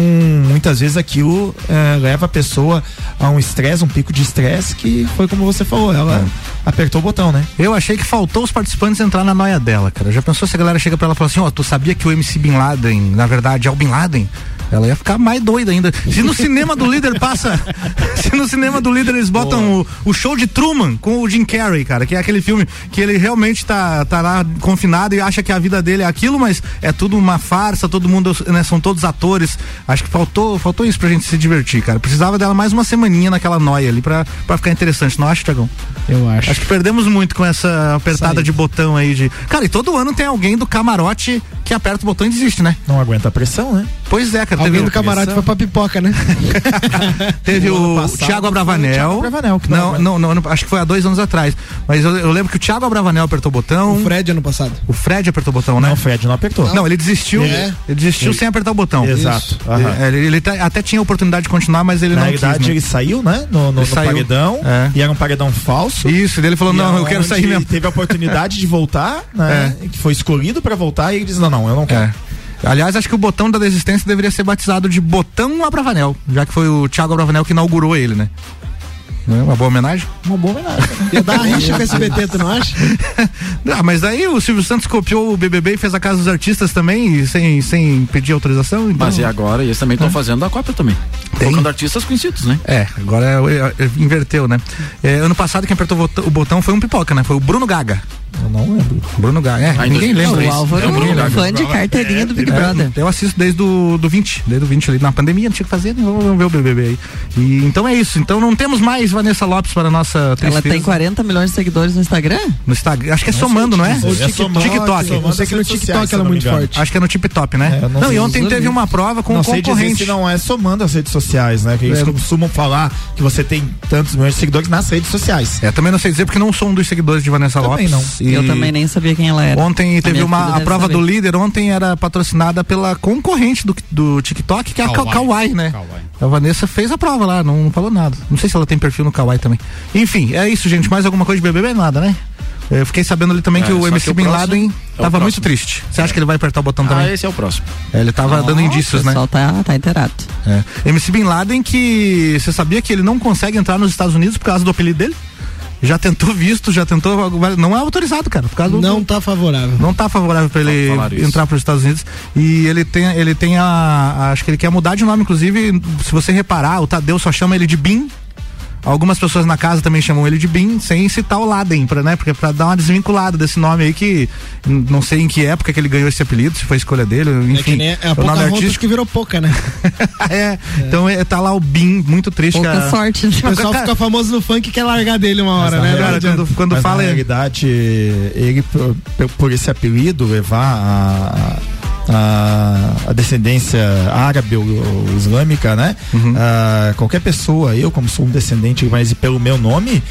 muitas vezes aquilo é, leva a pessoa a um estresse, um pico de estresse, que foi como você falou, ela apertou o botão, né? Eu achei que faltou os participantes entrar na noia dela, cara. Já pensou se a galera chega pra ela e fala assim, ó, tu sabia que o MC Bin Laden, na verdade, é o Bin Laden? Ela ia ficar mais doida ainda. Se no cinema do líder passa. se no cinema do líder eles botam o, o show de Truman com o Jim Carrey, cara, que é aquele filme que ele realmente tá, tá lá confinado e acha que a vida dele é aquilo, mas é tudo uma farsa, todo mundo, né, são todos atores. Acho que faltou, faltou isso pra gente se divertir, cara. Precisava dela mais uma semaninha naquela noia ali pra, pra ficar interessante, não acha, Tiagão? Eu acho. Acho que perdemos muito com essa apertada de botão aí de. Cara, e todo ano tem alguém do camarote que aperta o botão e desiste, né? Não aguenta a pressão, né? Pois é, cara. Alguém teve do camarote foi pra pipoca, né? Teve o passado Thiago foi o Abravanel. Thiago Abravanel que não, não não, não, acho que foi há dois anos atrás. Mas eu, eu lembro que o Thiago Abravanel apertou o botão. O Fred ano passado. O Fred apertou o botão, né? Não, o Fred não apertou. Não, ele desistiu. É. Ele desistiu Ele- sem apertar o botão. Exato. Isso. Aham. Ele, ele tá- até tinha a oportunidade de continuar, mas ele Na não realidade, quis. né? ele saiu, né? No, no, Ele no saiu. paredão. É. E era um paredão falso. Isso, ele falou, não, eu quero sair mesmo. Teve a oportunidade de voltar, né? É. Que foi escolhido pra voltar e ele disse: não, não, eu não quero. Aliás, acho que o botão da desistência deveria ser batizado de botão Abravanel, já que foi o Thiago Abravanel que inaugurou ele, né? Não é Uma boa homenagem? Uma boa homenagem. Ia dar uma rixa com SBT, tu não acha? Ah, mas daí o Silvio Santos copiou o BBB e fez a Casa dos Artistas também, e sem, sem pedir autorização. Então... Mas e agora? Eles também estão fazendo a Copa também. Colocando artistas conhecidos, né? É, agora é, é, inverteu, né? É, ano passado quem apertou o botão, o botão foi um pipoca, né? Foi o Bruno Gaga. Não lembro. Bruno Gaga, é, Ah, ninguém 2016. lembra O isso. Álvaro É Bruno é Gaga. fã de carteirinha do Big É, Brother. Eu assisto desde o do 20, desde o 20 ali. Na pandemia não tinha que fazer, né? vamos ver o BBB aí. E, então é isso. Então não temos mais Vanessa Lopes para a nossa tristeza. Ela tem 40 milhões de seguidores no Instagram? No Instagram. Acho que é somando, não é? TikTok. TikTok. Somando Eu sei que no TikTok ela é muito forte. Acho que é no Tip Top, né? É, não e ontem teve uma prova com não um sei dizer concorrente. se não é somando as redes sociais, né? Que eles É. costumam falar que você tem tantos milhões de seguidores nas redes sociais. É, também não sei dizer porque não sou um dos seguidores de Vanessa Também Lopes. não. E Eu também nem sabia quem ela era. Ontem A teve uma a prova saber. do líder ontem era patrocinada pela concorrente do, do TikTok, que é a Ka- Kawaii. Kawaii, né? A Vanessa fez a prova lá, não falou nada. Não sei se ela tem perfil no Kawaii também. Enfim, é isso, gente. Mais alguma coisa de BBB? Nada, né? Eu fiquei sabendo ali também É, que o MC que o Bin próximo Laden é o tava muito triste. Você acha que ele vai apertar o botão Ah, também? esse é o próximo. É, ele tava dando indícios, o né? pessoal tá, tá inteirado. É. MC Bin Laden que você sabia que ele não consegue entrar nos Estados Unidos por causa do apelido dele? Já tentou visto, já tentou, não é autorizado, cara, por causa do, Não tá favorável. não tá favorável para ele entrar para os Estados Unidos. E ele tem ele tem a, a- acho que ele quer mudar de nome inclusive se você reparar o Tadeu só chama ele de Bin Algumas pessoas na casa também chamam ele de Bin, sem citar o Laden, pra, né? Porque pra dar uma desvinculada desse nome aí que não sei em que época que ele ganhou esse apelido, se foi escolha dele, enfim. É que nem é a o nome artístico. que virou pouca, né? é, então é, tá lá o Bin, muito triste. Pouca cara. sorte. O pessoal fica famoso no funk e quer largar dele uma hora, Mas, né? Cara, adianta. quando, quando Mas, fala. na realidade, ele por, por- por esse apelido levar a, a, a descendência árabe ou, ou islâmica, né? Uhum. Ah, qualquer pessoa, eu como sou um descendente, mas pelo meu nome,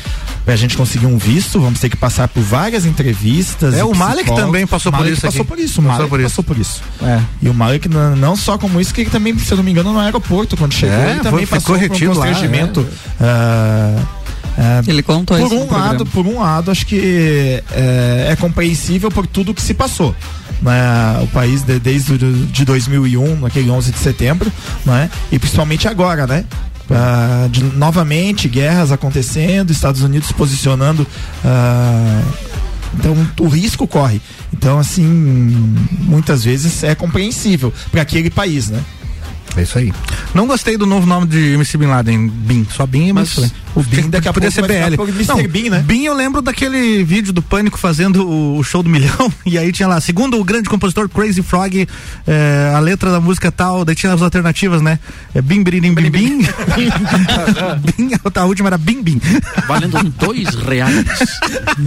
pra gente conseguir um visto, vamos ter que passar por várias entrevistas. É, o Malek também passou por Malek isso Passou aqui. por isso, o Passou Malek por isso. passou por isso. É. E o Malek não, não só como isso, que ele também, se eu não me engano, no aeroporto, quando chegou, É, ele foi- também ficou passou por um constrangimento. ah, É, Ele contou por isso um lado, por um lado, acho que é, é compreensível por tudo que se passou. Né? O país de- desde de 2001, naquele 11 de setembro, né? E principalmente agora, né? Ah, de- novamente guerras acontecendo, Estados Unidos posicionando. ah, então o risco corre. Então assim, muitas vezes é compreensível para aquele país, né? É isso aí. Não gostei do novo nome de MC Bin Laden, Bin. Só Bin é Mas o Bin daqui a podia pouco ser vai BL. Mr. Bin, né? Bin eu lembro daquele vídeo do Pânico fazendo o, o show do milhão e aí tinha lá, segundo o grande compositor Crazy Frog, eh, a letra da música tal, daí tinha as alternativas, né? É Bim Birim Bim Bim. Bim, a última era Bim Bim. Valendo dois reais.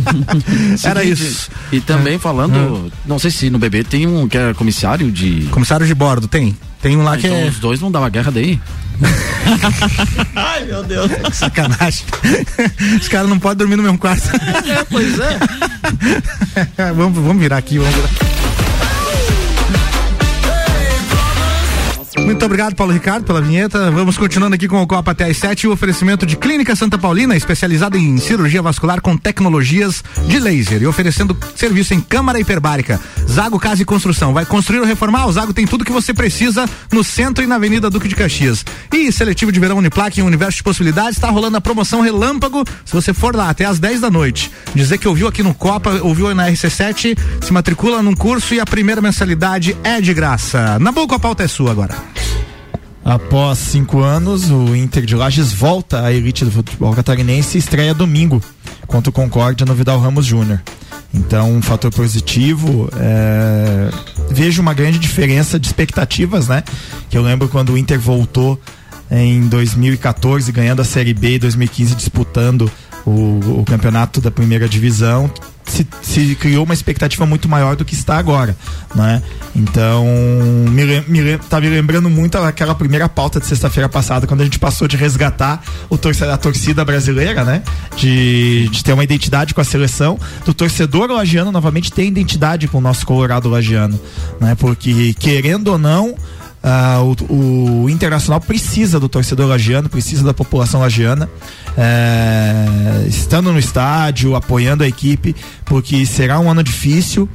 Era isso. E também falando, não sei se no bebê tem um que é comissário de. Comissário de bordo, tem. Tem um lá que então é. os dois não dava guerra daí. Ai, meu Deus. Sacanagem. Os caras não podem dormir no mesmo quarto. É, pois é. vamos, vamos virar aqui, vamos virar. Muito obrigado, Paulo Ricardo, pela vinheta. Vamos continuando aqui com o Copa até às 7. O oferecimento de Clínica Santa Paulina, especializada em cirurgia vascular com tecnologias de laser e oferecendo serviço em câmara hiperbárica. Zago Casa e Construção. Vai construir ou reformar? O Zago tem tudo que você precisa no centro e na Avenida Duque de Caxias. E seletivo de verão Uniplac em universo de possibilidades. Está rolando a promoção Relâmpago. Se você for lá até às 10 da noite, dizer que ouviu aqui no Copa, ouviu na RC7, se matricula num curso e a primeira mensalidade é de graça. Na boa, a pauta é sua agora. Após cinco anos, o Inter de Lages volta à elite do futebol catarinense e estreia domingo contra o Concórdia no Vidal Ramos Júnior. Então, um fator positivo. é, Vejo uma grande diferença de expectativas, né? Que eu lembro quando o Inter voltou em 2014, ganhando a Série B e 2015 disputando o, o campeonato da primeira divisão. Se, se criou uma expectativa muito maior do que está agora, né? Então, me, me, tá me lembrando muito aquela primeira pauta de sexta-feira passada, quando a gente passou de resgatar o torce- a torcida brasileira, né? De, de ter uma identidade com a seleção, do torcedor lagiano novamente ter identidade com o nosso Colorado lagiano, né? Porque, querendo ou não, ah, o, o Internacional precisa do torcedor lagiano, precisa da população lagiana, é, estando no estádio, apoiando a equipe, porque será um ano difícil.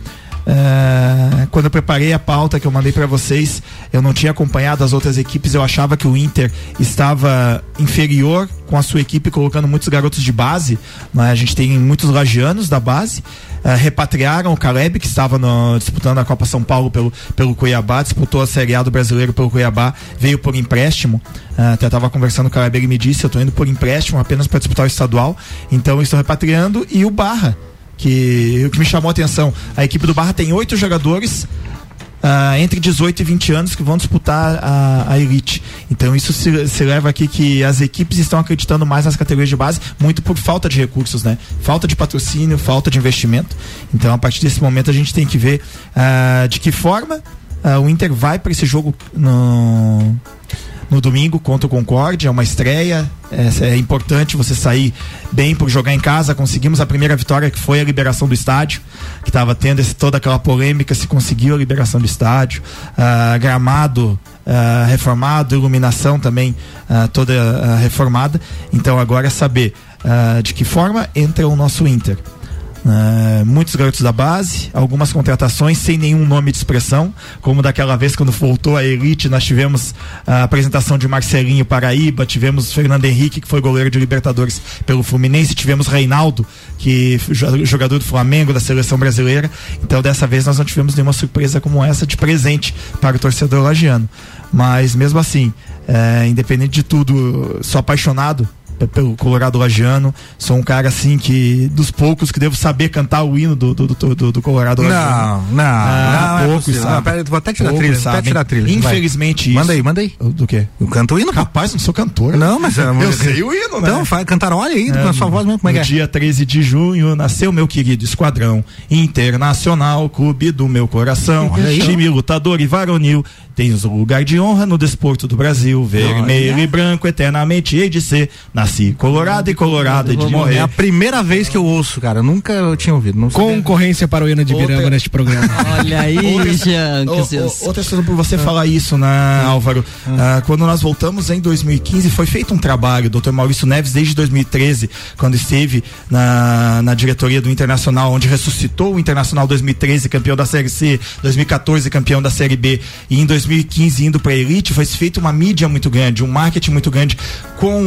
É, quando eu preparei a pauta que eu mandei para vocês, eu não tinha acompanhado as outras equipes, eu achava que o Inter estava inferior com a sua equipe, colocando muitos garotos de base. né? A gente tem muitos lagianos da base. É, repatriaram o Caleb, que estava no- disputando a Copa São Paulo pelo, pelo Cuiabá, disputou a Série A do brasileiro pelo Cuiabá, veio por empréstimo. É, até estava conversando com o Caleb, ele me disse: Eu estou indo por empréstimo apenas para disputar o estadual. Então, estou repatriando. E o Barra, que o que me chamou a atenção, a equipe do Barra tem oito jogadores ah, entre 18 e 20 anos que vão disputar a, a elite. Então isso se, se leva aqui que as equipes estão acreditando mais nas categorias de base, muito por falta de recursos, né? Falta de patrocínio, falta de investimento. Então a partir desse momento a gente tem que ver ah, de que forma ah, o Inter vai para esse jogo no no domingo contra o Concórdia, é uma estreia. É, é importante você sair bem por jogar em casa. Conseguimos a primeira vitória, que foi a liberação do estádio, que estava tendo esse- toda aquela polêmica, se conseguiu a liberação do estádio. Ah, gramado ah, reformado, iluminação também ah, toda reformada. Então agora é saber de que forma entra o nosso Inter. Ah, muitos garotos da base, algumas contratações sem nenhum nome de expressão, como daquela vez quando voltou a elite, nós tivemos a apresentação de Marcelinho Paraíba, tivemos Fernando Henrique, que foi goleiro de Libertadores pelo Fluminense, tivemos Reinaldo, que jogador do Flamengo, da seleção brasileira. Então dessa vez nós não tivemos nenhuma surpresa como essa de presente para o torcedor lagiano. Mas mesmo assim, eh, independente de tudo, sou apaixonado pelo Colorado Lagiano. Sou um cara assim que dos poucos que devo saber cantar o hino do, do, do, do- do Colorado Não, Lagiano. não, ah, não é poucos sabem. Não, pera vou até tirar Poucos trilha, até tirar trilha, vai. Infelizmente Manda isso. aí, manda aí. Do quê? Eu canto o hino. Rapaz, não sou cantor. Não, mas é, eu sei o hino, né? Então, faz, cantarolha aí, com a sua voz mesmo, como é que é? dia 13 de junho nasceu meu querido esquadrão internacional, clube do meu coração, Olha time lutador e varonil. Tens o lugar de honra no desporto do Brasil, vermelho e branco, eternamente hei de ser. Na nasci. Colorado e colorado, de É morrer. a primeira vez que eu ouço, cara. Nunca eu tinha ouvido. Não sabia. Concorrência para o hino de Biranga Outra- neste programa. Olha aí, ô, Outra coisa por você falar isso, né, Álvaro? Ah, quando nós voltamos em 2015, foi feito um trabalho, o Dr. Maurício Neves, desde 2013, quando esteve na, na diretoria do Internacional, onde ressuscitou o Internacional 2013, campeão da Série C, 2014, campeão da Série B, e em 2015 indo para elite, foi feita uma mídia muito grande, um marketing muito grande com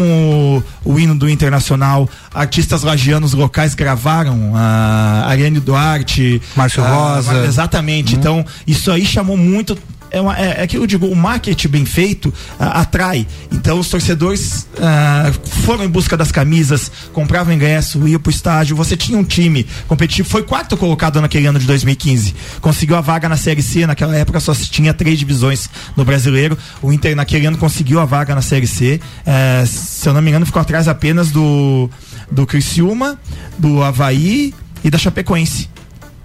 o, o hino do Internacional. Artistas lagianos locais gravaram a Ariane Duarte, Márcio Rosa. Exatamente. Então, isso aí chamou muito. É, uma, é, é que eu digo, o marketing bem feito ah, atrai. Então, os torcedores ah, foram em busca das camisas, compravam ingresso, iam pro estádio. Você tinha um time competitivo, foi quarto colocado naquele ano de 2015. Conseguiu a vaga na Série C, naquela época só se tinha três divisões no brasileiro. O Inter, naquele ano, conseguiu a vaga na Série C. Eh, se eu não me engano, ficou atrás apenas do, do Criciúma, do Havaí e da Chapecoense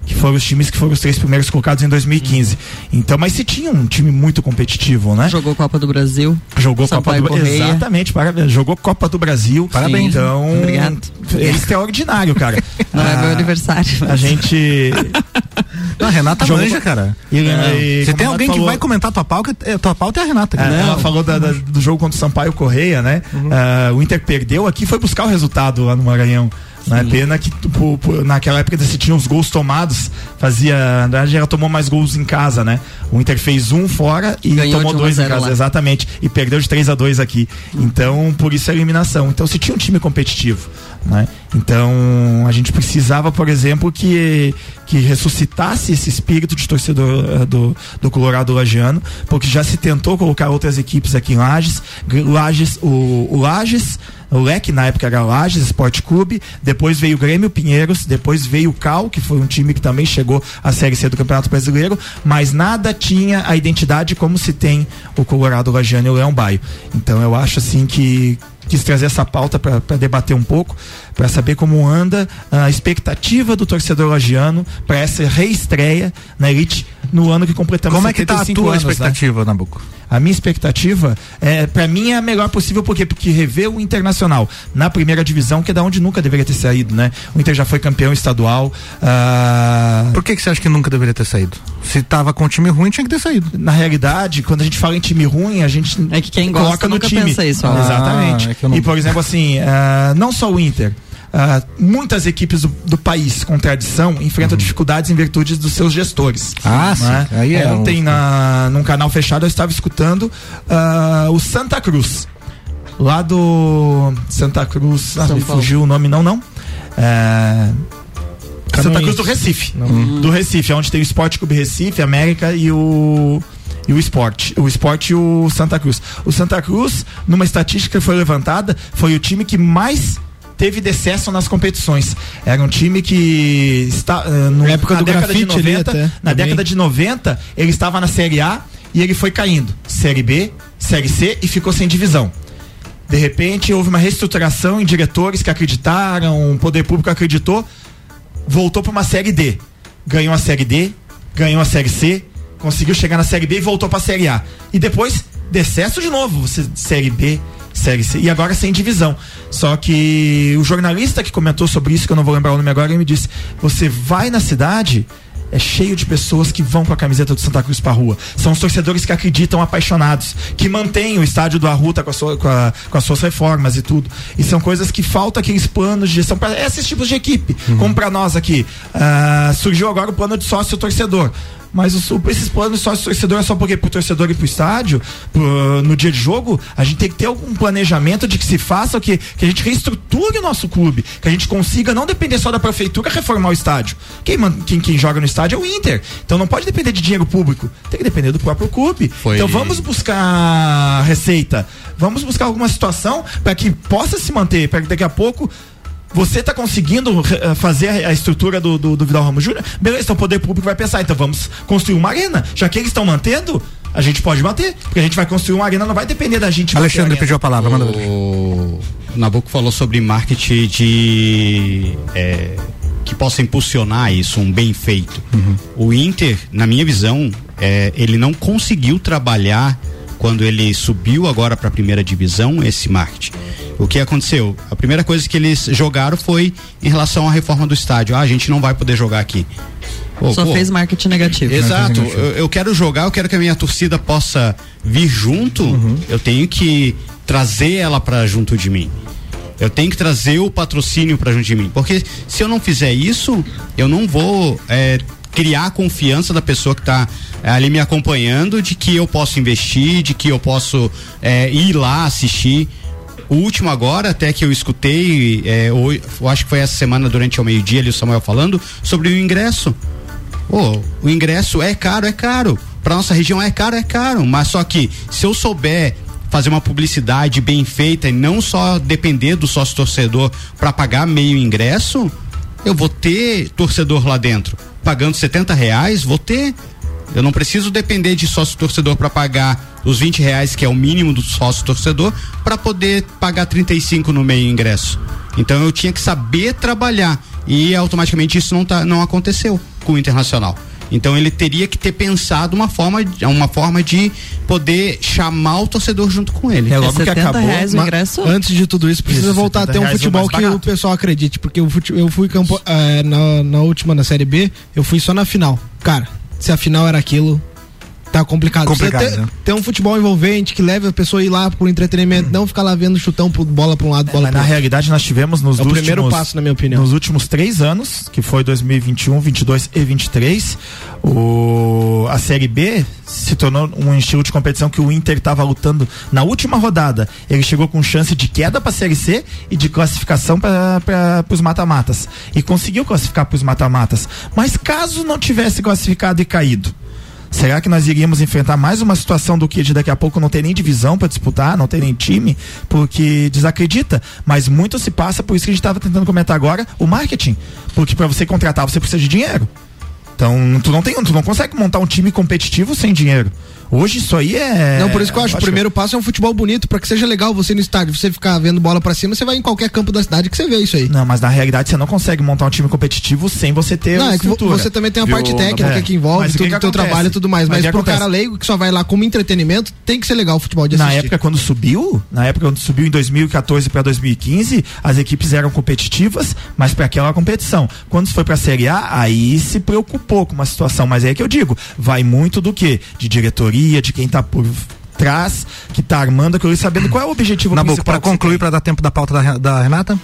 que foram os times que foram os três primeiros colocados em 2015. Então, mas se tinha um time muito competitivo, né? Jogou Copa do Brasil. Jogou Copa do Brasil. Correia. Exatamente, parabéns. Jogou Copa do Brasil. Parabéns. Então, Obrigado. é extraordinário, cara. Não é meu Ah, aniversário. A gente. Não, a Renata Jogou- manja, cara. E, É. e- Se tem alguém Renata que falou- vai comentar tua pauta, é, tua pauta é a Renata. É, ela falou da- da- do jogo contra o Sampaio Correia, né? Ah, o Inter perdeu aqui foi buscar o resultado lá no Maranhão. Né? Pena que por- naquela época se tinha os gols tomados, fazia. Na verdade, ela tomou mais gols em casa, né? O Inter fez um fora e Ganhou tomou de 1 a dois em 0 casa, lá. exatamente. E perdeu de 3 a 2 aqui. Então, por isso a eliminação. Então, se tinha um time competitivo, né? Então, a gente precisava, por exemplo, que, que ressuscitasse esse espírito de torcedor eh, do, do Colorado Lagiano, porque já se tentou colocar outras equipes aqui em Lages. Lages o, o Lages, o Leque na época era Lages Esporte Clube, depois veio o Grêmio Pinheiros, depois veio o Cal, que foi um time que também chegou à Série C do Campeonato Brasileiro, mas nada tinha a identidade como se tem o Colorado Lagiano e o Leão Baio. Então eu acho assim que quis trazer essa pauta para debater um pouco, para saber como anda a expectativa do torcedor lagiano para essa reestreia na elite no ano que completamos Como é que tá a 75 tua anos, né? expectativa, Nabuco? A minha expectativa, é, para mim, é a melhor possível, por quê? Porque rever o Internacional na primeira divisão, que é da onde nunca deveria ter saído, né? O Inter já foi campeão estadual. ah, Por que, que você acha que nunca deveria ter saído? Se tava com um time ruim, tinha que ter saído. Na realidade, quando a gente fala em time ruim, a gente É que quem gosta coloca no nunca time. pensa isso, ó. Exatamente. Ah, é não- E, por exemplo, assim, ah, não só o Inter. Ah, muitas equipes do, do país com tradição enfrentam dificuldades em virtude dos seus gestores. Uhum. Ah, né? sim. Aí é um- Ontem, na, num canal fechado, eu estava escutando ah, o Santa Cruz. Lá do Santa Cruz. Ah, me Paulo. fugiu o nome, não, não. É, Santa. Cruz do Recife. Do Recife, onde tem o Esporte Clube Recife, América e o e o esporte, o esporte e o Santa Cruz. O Santa Cruz, numa estatística que foi levantada, foi o time que mais teve decesso nas competições. Era um time que está eh, no, Na época na do década de grafite ali 90, até, na também. década de 90, ele estava na Série A e ele foi caindo. Série B, Série C e ficou sem divisão. De repente houve uma reestruturação em diretores que acreditaram, o poder público acreditou, voltou para uma série D. Ganhou a série D, ganhou a série C, conseguiu chegar na série B e voltou para a série A. E depois decesso de novo, você série B, C e agora sem divisão. Só que o jornalista que comentou sobre isso, que eu não vou lembrar o nome agora, ele me disse: "Você vai na cidade, é cheio de pessoas que vão com a camiseta do Santa Cruz pra rua. São os torcedores que acreditam, apaixonados, que mantêm o estádio do Arruta com, sua- com, a- com as suas reformas e tudo. E são coisas que faltam aqueles planos de gestão para esses tipos de equipe. Como pra nós aqui. Ah, surgiu agora o plano de sócio torcedor. Mas os- o- esses planos sócio torcedor é só porque pro torcedor ir pro estádio, pro- no dia de jogo, a gente tem que ter algum planejamento de que se faça o que, que a gente reestruture o nosso clube, que a gente consiga não depender só da prefeitura reformar o estádio. Quem, quem, quem joga no estádio é o Inter. Então não pode depender de dinheiro público, tem que depender do próprio clube. Foi- Então vamos buscar receita, vamos buscar alguma situação para que possa se manter, para que daqui a pouco você está conseguindo eh, fazer a a estrutura do, do, do Vidal Ramos Júnior? Beleza, então o poder público vai pensar, então vamos construir uma arena. Já que eles estão mantendo, a gente pode manter. Porque a gente vai construir uma arena, não vai depender da gente. a Alexandre arena. pediu a palavra, manda. O Nabucco falou sobre marketing de é, que possa impulsionar isso, um bem feito. O Inter, na minha visão, é, ele não conseguiu trabalhar quando ele subiu agora para a primeira divisão esse marketing. O que aconteceu? A primeira coisa que eles jogaram foi em relação à reforma do estádio. Ah, a gente não vai poder jogar aqui. Pô, Só pô, fez marketing negativo. Exato. Eu, eu quero jogar, eu quero que a minha torcida possa vir junto. Eu tenho que trazer ela para junto de mim. Eu tenho que trazer o patrocínio para junto de mim. Porque se eu não fizer isso, eu não vou é, criar a confiança da pessoa que está ali me acompanhando de que eu posso investir, de que eu posso é, ir lá assistir. O último agora, até que eu escutei, é, hoje, eu acho que foi essa semana durante o meio-dia ali o Samuel falando sobre o ingresso. Pô, o ingresso é caro, é caro. Pra nossa região é caro, é caro. Mas só que se eu souber fazer uma publicidade bem feita e não só depender do sócio torcedor para pagar meio ingresso, eu vou ter torcedor lá dentro. Pagando 70 reais, vou ter. Eu não preciso depender de sócio torcedor para pagar os 20 reais, que é o mínimo do sócio torcedor, para poder pagar 35 no meio ingresso. Então eu tinha que saber trabalhar. E automaticamente isso não, tá, não aconteceu com o Internacional. Então ele teria que ter pensado uma forma, uma forma de poder chamar o torcedor junto com ele. É logo que acabou. mas Antes de tudo isso, precisa Isso, voltar a 70 ter um reais é o futebol que o pessoal acredite. Porque o fute- eu fui campo, eh, na, na última, na Série B, eu fui só na final. Cara, se a final era aquilo. Tá complicado. Complicado, ter, né? ter um futebol envolvente que leve a pessoa a ir lá pro entretenimento, não ficar lá vendo chutão, pro, bola pra um lado, bola Mas pro na outro. realidade nós tivemos nos É o últimos, primeiro passo, na minha opinião. Nos últimos três anos, que foi 2021, 22 e 23, o, a Série B se tornou um estilo de competição que o Inter estava lutando na última rodada. Ele chegou com chance de queda para a Série C e de classificação para os mata-matas. E conseguiu classificar para os mata-matas. Mas caso não tivesse classificado e caído, Será que nós iríamos enfrentar mais uma situação do que de daqui a pouco não ter nem divisão para disputar, não ter nem time, porque desacredita? Mas muito se passa, por isso que a gente estava tentando comentar agora, o marketing. Porque para você contratar, você precisa de dinheiro. Então, tu não tem, tu não consegue montar um time competitivo sem dinheiro. Hoje isso aí é. Não, por isso que eu acho que o primeiro passo é um futebol bonito, pra que seja legal você ir no estádio, você ficar vendo bola pra cima, você vai em qualquer campo da cidade que você vê isso aí. Não, mas na realidade você não consegue montar um time competitivo sem você ter Não, é que você também tem a Viu? parte técnica É. que envolve Mas o que tudo que o teu trabalho e tudo mais, Mas mas, o que pro acontece? cara leigo que só vai lá como entretenimento, tem que ser legal o futebol de Na assistir. época quando subiu, na época quando subiu em 2014 para 2015, as equipes eram competitivas, mas para aquela competição. Quando foi para a Série A, aí se preocupou com uma situação, mas é que eu digo, vai muito do que? De diretoria, de quem tá por trás, que tá armando aquilo e sabendo qual é o objetivo Nabuco, principal. para concluir, para dar tempo da pauta da, da Renata?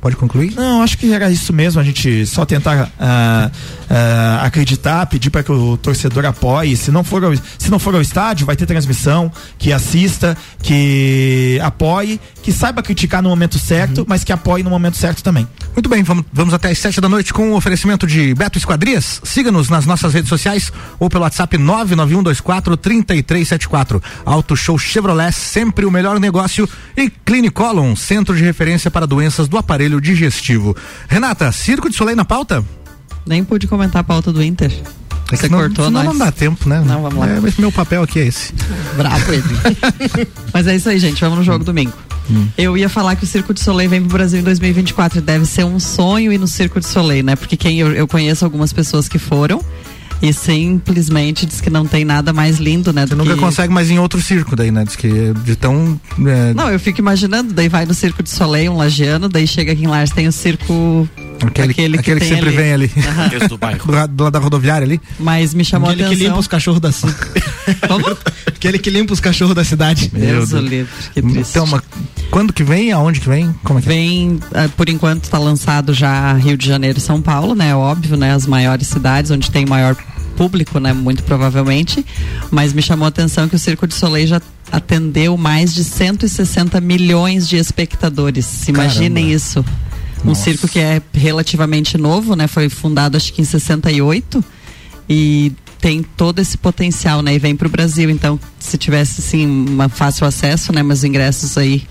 Pode concluir? Não, acho que era isso mesmo, a gente só tentar ah, ah, acreditar, pedir para que o torcedor apoie. Se não, for ao, se não for ao estádio, vai ter transmissão, que assista, que apoie, que saiba criticar no momento certo, mas que apoie no momento certo também. Muito bem, vamos, vamos até às sete da noite com o oferecimento de Beto Esquadrias. Siga-nos nas nossas redes sociais ou pelo WhatsApp 991243374. Auto Show Chevrolet, sempre o melhor negócio. E Clinicolon, centro de referência para doenças do aparelho digestivo. Renata, Circo de Soleil na pauta? Nem pude comentar a pauta do Inter. É Você não- cortou senão nós. não dá tempo, né? Não, vamos lá. É, mas meu papel aqui é esse. Bravo ele. Mas é isso aí, gente. Vamos no jogo domingo. Eu ia falar que o Circo de Soleil vem pro Brasil em 2024. Deve ser um sonho ir no Circo de Soleil, né? Porque quem eu, eu conheço algumas pessoas que foram e simplesmente diz que não tem nada mais lindo, né? Do Nunca que... consegue mais em outro circo daí, né? Diz que é de tão. é, Não, eu fico imaginando, daí vai no Circo de Soleil, um lagiano, daí chega aqui em Lages, tem o circo. Aquele, aquele, que, tem sempre vem ali. Aham. do, lado, do lado da rodoviária ali. Mas me chamou Aquele a que atenção. limpa os cachorros da cidade. Aquele que limpa os cachorros da cidade. Deus o livre, que triste. Então, mas quando que vem? Aonde que vem? Como é que é? Vem, ah, por enquanto, está lançado já Rio de Janeiro e São Paulo, né? Óbvio, né? As maiores cidades onde tem maior público, né? Muito provavelmente. Mas me chamou a atenção que o Circo de Soleil já atendeu mais de 160 milhões de espectadores. Imaginem Caramba. isso. Um circo que é relativamente novo, né? Foi fundado acho que em 68 e tem todo esse potencial, né? E vem pro Brasil, então se tivesse assim um fácil acesso, né? Mas ingressos aí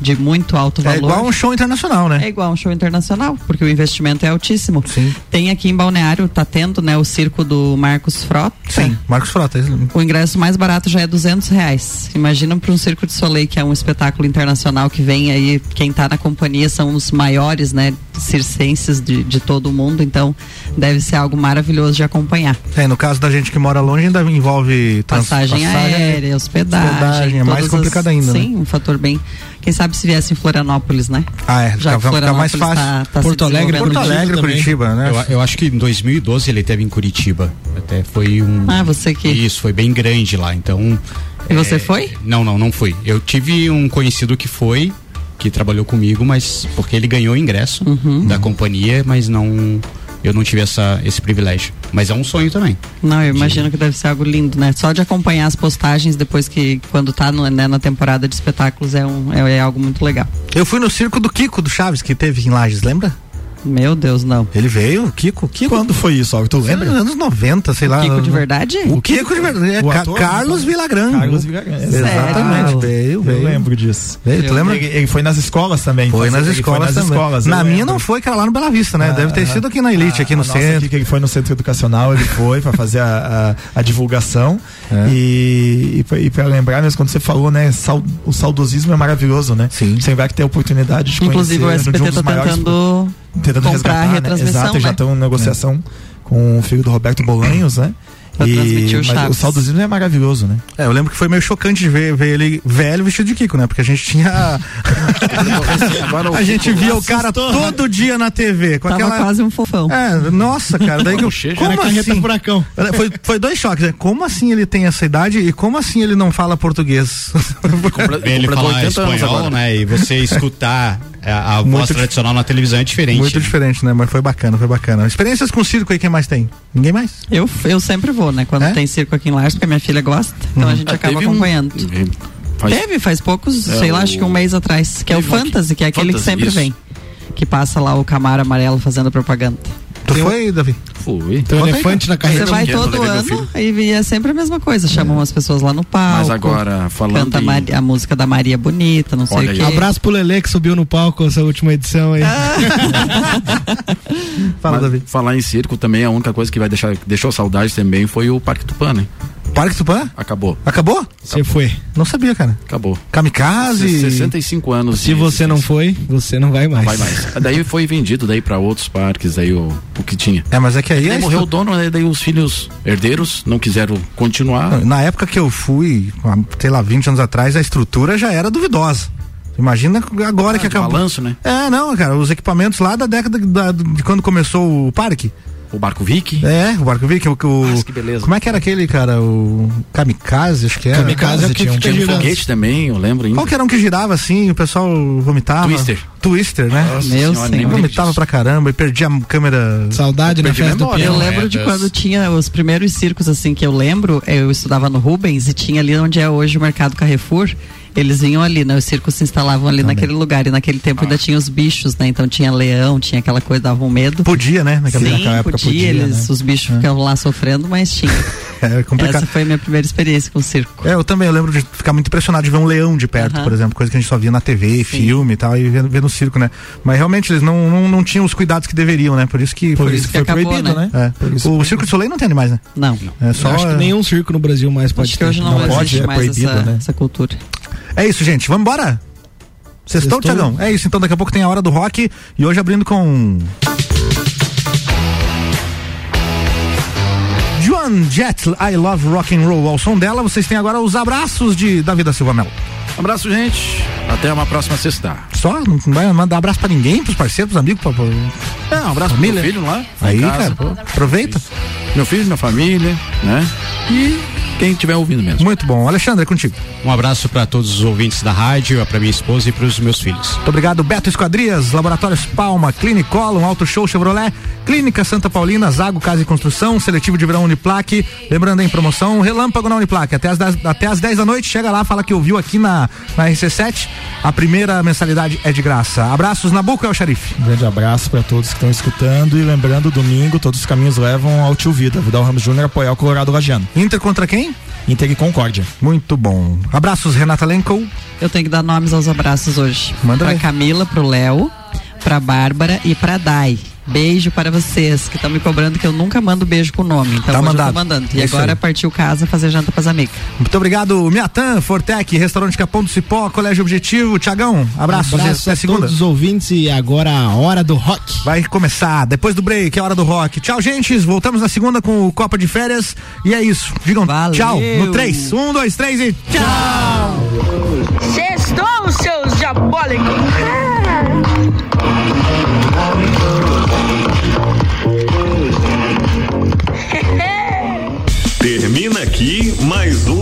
de muito alto É valor. igual um show internacional, né? É igual um show internacional, porque o investimento é altíssimo. Tem aqui em Balneário, tá tendo, né, o circo do Marcos Frota. Sim, Marcos Frota. esse- O ingresso mais barato já é 200 reais. Imagina para um circo de Soleil, que é um espetáculo internacional que vem aí, quem tá na companhia são os maiores, né? Circenses de, de todo o mundo, então deve ser algo maravilhoso de acompanhar. É, no caso da gente que mora longe, ainda envolve trans- Passagem, aérea, hospedagem. hospedagem, é mais complicado as- ainda, né? Sim, um fator bem. Quem sabe se viesse em Florianópolis, né? Ah, é, Já fica, que fica mais fácil. tá- tá Porto Alegre, Porto. Alegre. Curitiba, né? Eu, eu acho que em 2012 ele teve em Curitiba. Até foi um. Ah, você que. Isso, foi bem grande lá. Então. E você foi? Não, não, não fui. Eu tive um conhecido que foi, que trabalhou comigo, mas porque ele ganhou o ingresso Uhum. da companhia, mas não. Eu não tive essa, esse privilégio. Mas é um sonho também. Não, eu imagino que deve ser algo lindo, né? Só de acompanhar as postagens depois que, quando tá no- né, na temporada de espetáculos, é, um, é, é algo muito legal. Eu fui no circo do Kiko do Chaves, que teve em Lages, lembra? Meu Deus, não. Ele veio, Kiko, Kiko. Quando foi isso, ó? Tu lembra? Nos anos 90, sei lá. Kiko de verdade? O Kiko de verdade. É O ator? Carlos Villagrán. Carlos Villagrán, Exatamente. Sério? Veio, Eu veio. lembro disso. Veio, tu lembra? Ele, ele foi nas escolas também. Foi nas Ele foi escolas nas também. escolas, Na minha lembro. não foi, que era lá no Bela Vista, né? Ah, Deve ter ah, sido aqui na Elite, aqui no a nossa centro. aqui, que ele foi no centro educacional, ele foi para fazer a, a, a divulgação. É. E, e, pra- e para lembrar mesmo, quando você falou, né, sal- o saudosismo é maravilhoso, né? Sim. Você vai ter a oportunidade de Inclusive o conhecer de um SBT dos tá maiores- tentando, comprar resgatar, a né? retransmissão, Exato, já né? estão em negociação com o filho do Roberto Bolanhos, né? Pra transmitir o mas o saudosismo é maravilhoso, né? É, eu lembro que foi meio chocante de ver, ver ele velho vestido de Kiko, né? Porque a gente tinha. A gente via o cara todo dia na TV. Com Tava aquela... quase um fofão. É, nossa, cara. Daí que eu, como assim? furacão. Foi, foi dois choques. né? Como assim ele tem essa idade e como assim ele não fala português? Ele 80 anos espanhol, agora. né? E você escutar a, a voz Muito tradicional na televisão é diferente. Muito diferente, né? Mas foi bacana, foi bacana. Experiências com circo aí, quem mais tem? Ninguém mais? Eu, eu sempre vou, né? Quando É? tem circo aqui em Lages, porque a minha filha gosta. Então a gente Ah, acaba teve um- acompanhando. Faz- Teve, faz poucos, É, sei lá, o- acho que um mês atrás. Que é o. Fantasy, que é aquele Fantasy, que sempre isso. vem. Que passa lá o Camaro amarelo fazendo propaganda. Tu foi, Davi? Fui. Tem um elefante na Você carreta. vai todo ano e é sempre a mesma coisa. Chamam as pessoas lá no palco. Mas agora, falando Canta a, em- Mari- a música da Maria Bonita, não sei Olha o aí. quê. Abraço pro Lele que subiu no palco essa última edição aí. Fala, Mas Davi. Falar em circo também, a única coisa que vai deixar, deixou saudade também foi o Parque Tupã, né? Parque Tupã? Acabou. Acabou? Você foi. Não sabia, cara. Acabou. Kamikaze. 65 anos. Se você não foi, você não vai mais. Vai mais. Daí foi vendido daí para outros parques, aí o, o que tinha. É, mas é que aí. Daí é morreu o dono, né? daí os filhos herdeiros não quiseram continuar. Na época que eu fui, sei lá, 20 anos atrás, a estrutura já era duvidosa. Imagina agora Ah, que acabou. balanço, né? É, não, cara, os equipamentos lá da década da- de quando começou o parque. O Barco Vic. É, o Barco Vic, o, o Nossa, que beleza. Como é que era aquele, cara? O Kamikaze, acho que era. Kamikaze é o que tinha um tinha um. Foguete também, eu lembro ainda. Qual que era um que girava assim, o pessoal vomitava? Twister. Twister, né? Nossa Meu senhora, lembro vomitava pra caramba e perdia a câmera. Saudade na festa do memória. Eu peão. lembro de quando tinha os primeiros circos assim que eu lembro, eu estudava no Rubens e tinha ali onde é hoje o Mercado Carrefour. Eles vinham ali, né? Os circos se instalavam ali naquele lugar e naquele tempo ainda tinha os bichos, né? Então tinha leão, tinha aquela coisa, davam medo. Podia, né? Naquela, Sim, naquela época podia, podia. eles, né? os bichos ficavam lá sofrendo, mas tinha. É complicado. Essa foi a minha primeira experiência com o circo. É, eu também, eu lembro de ficar muito impressionado de ver um leão de perto, por exemplo, coisa que a gente só via na TV, filme e tal, e ver, ver no circo, né? Mas realmente eles não, não, não tinham os cuidados que deveriam, né? Por isso que Por foi, isso que foi acabou, proibido, né? né? É. O Circo de Soleil não tem animais, né? Não. É só. Acho que nenhum circo no Brasil mais pode Acho que ter. hoje não, Não existe pode, é mais proibido, essa, né? essa cultura. É isso, gente. Vamos embora? Sextou, Sextou. Tiagão? É isso, então daqui a pouco tem a hora do rock e hoje abrindo com. Joan Jett, I Love Rock and Roll. Ao som dela, vocês têm agora os abraços de Davi da Silva Melo. Um abraço, gente. Até uma próxima sexta. Só? Não vai mandar abraço pra ninguém, pros parceiros, pros amigos? Pra, pra... É, um abraço pro Família? meu filho lá. Aí, casa. cara, pô, aproveita. Meu filho, minha família, né? E quem estiver ouvindo mesmo. Muito bom. Alexandre, é contigo. Um abraço para todos os ouvintes da rádio, para minha esposa e para os meus filhos. Muito obrigado, Beto Esquadrias, Laboratórios Palma, Clinicolum, Auto Show Chevrolet, Clínica Santa Paulina, Zago Casa e Construção, Seletivo de Verão Uniplaque. Lembrando em promoção, Relâmpago na Uniplaque. Até as, 10, até as 10 da noite, chega lá, fala que ouviu aqui na, na RC7. A primeira mensalidade é de graça. Abraços na boca, é o xerife. Um grande abraço para todos que estão escutando e lembrando, domingo todos os caminhos levam ao Tio Vida. Vidal Ramos Júnior apoiar o Colorado Lagiano. Inter contra quem? Inter e Concórdia. Muito bom. Abraços, Renata Lenko. Eu tenho que dar nomes aos abraços hoje. Manda pra ver. Camila, pro Léo, pra Bárbara e pra Dai. Beijo para vocês que estão me cobrando que eu nunca mando beijo com nome. Então Tá mandado. eu tô mandando. E É isso agora aí. partiu casa fazer janta pras amigas. Muito obrigado, Miatan, Fortec, Restaurante Capão do Cipó, Colégio Objetivo. Tiagão, abraço, Abraço até a segunda. todos os ouvintes e agora a hora do rock. Vai começar depois do break, é hora do rock. Tchau, gente. Voltamos na segunda com o Copa de Férias. E é isso. Digam tchau no 3. Um, dois, três e tchau! Sextou, seus diabólicos! aqui mais um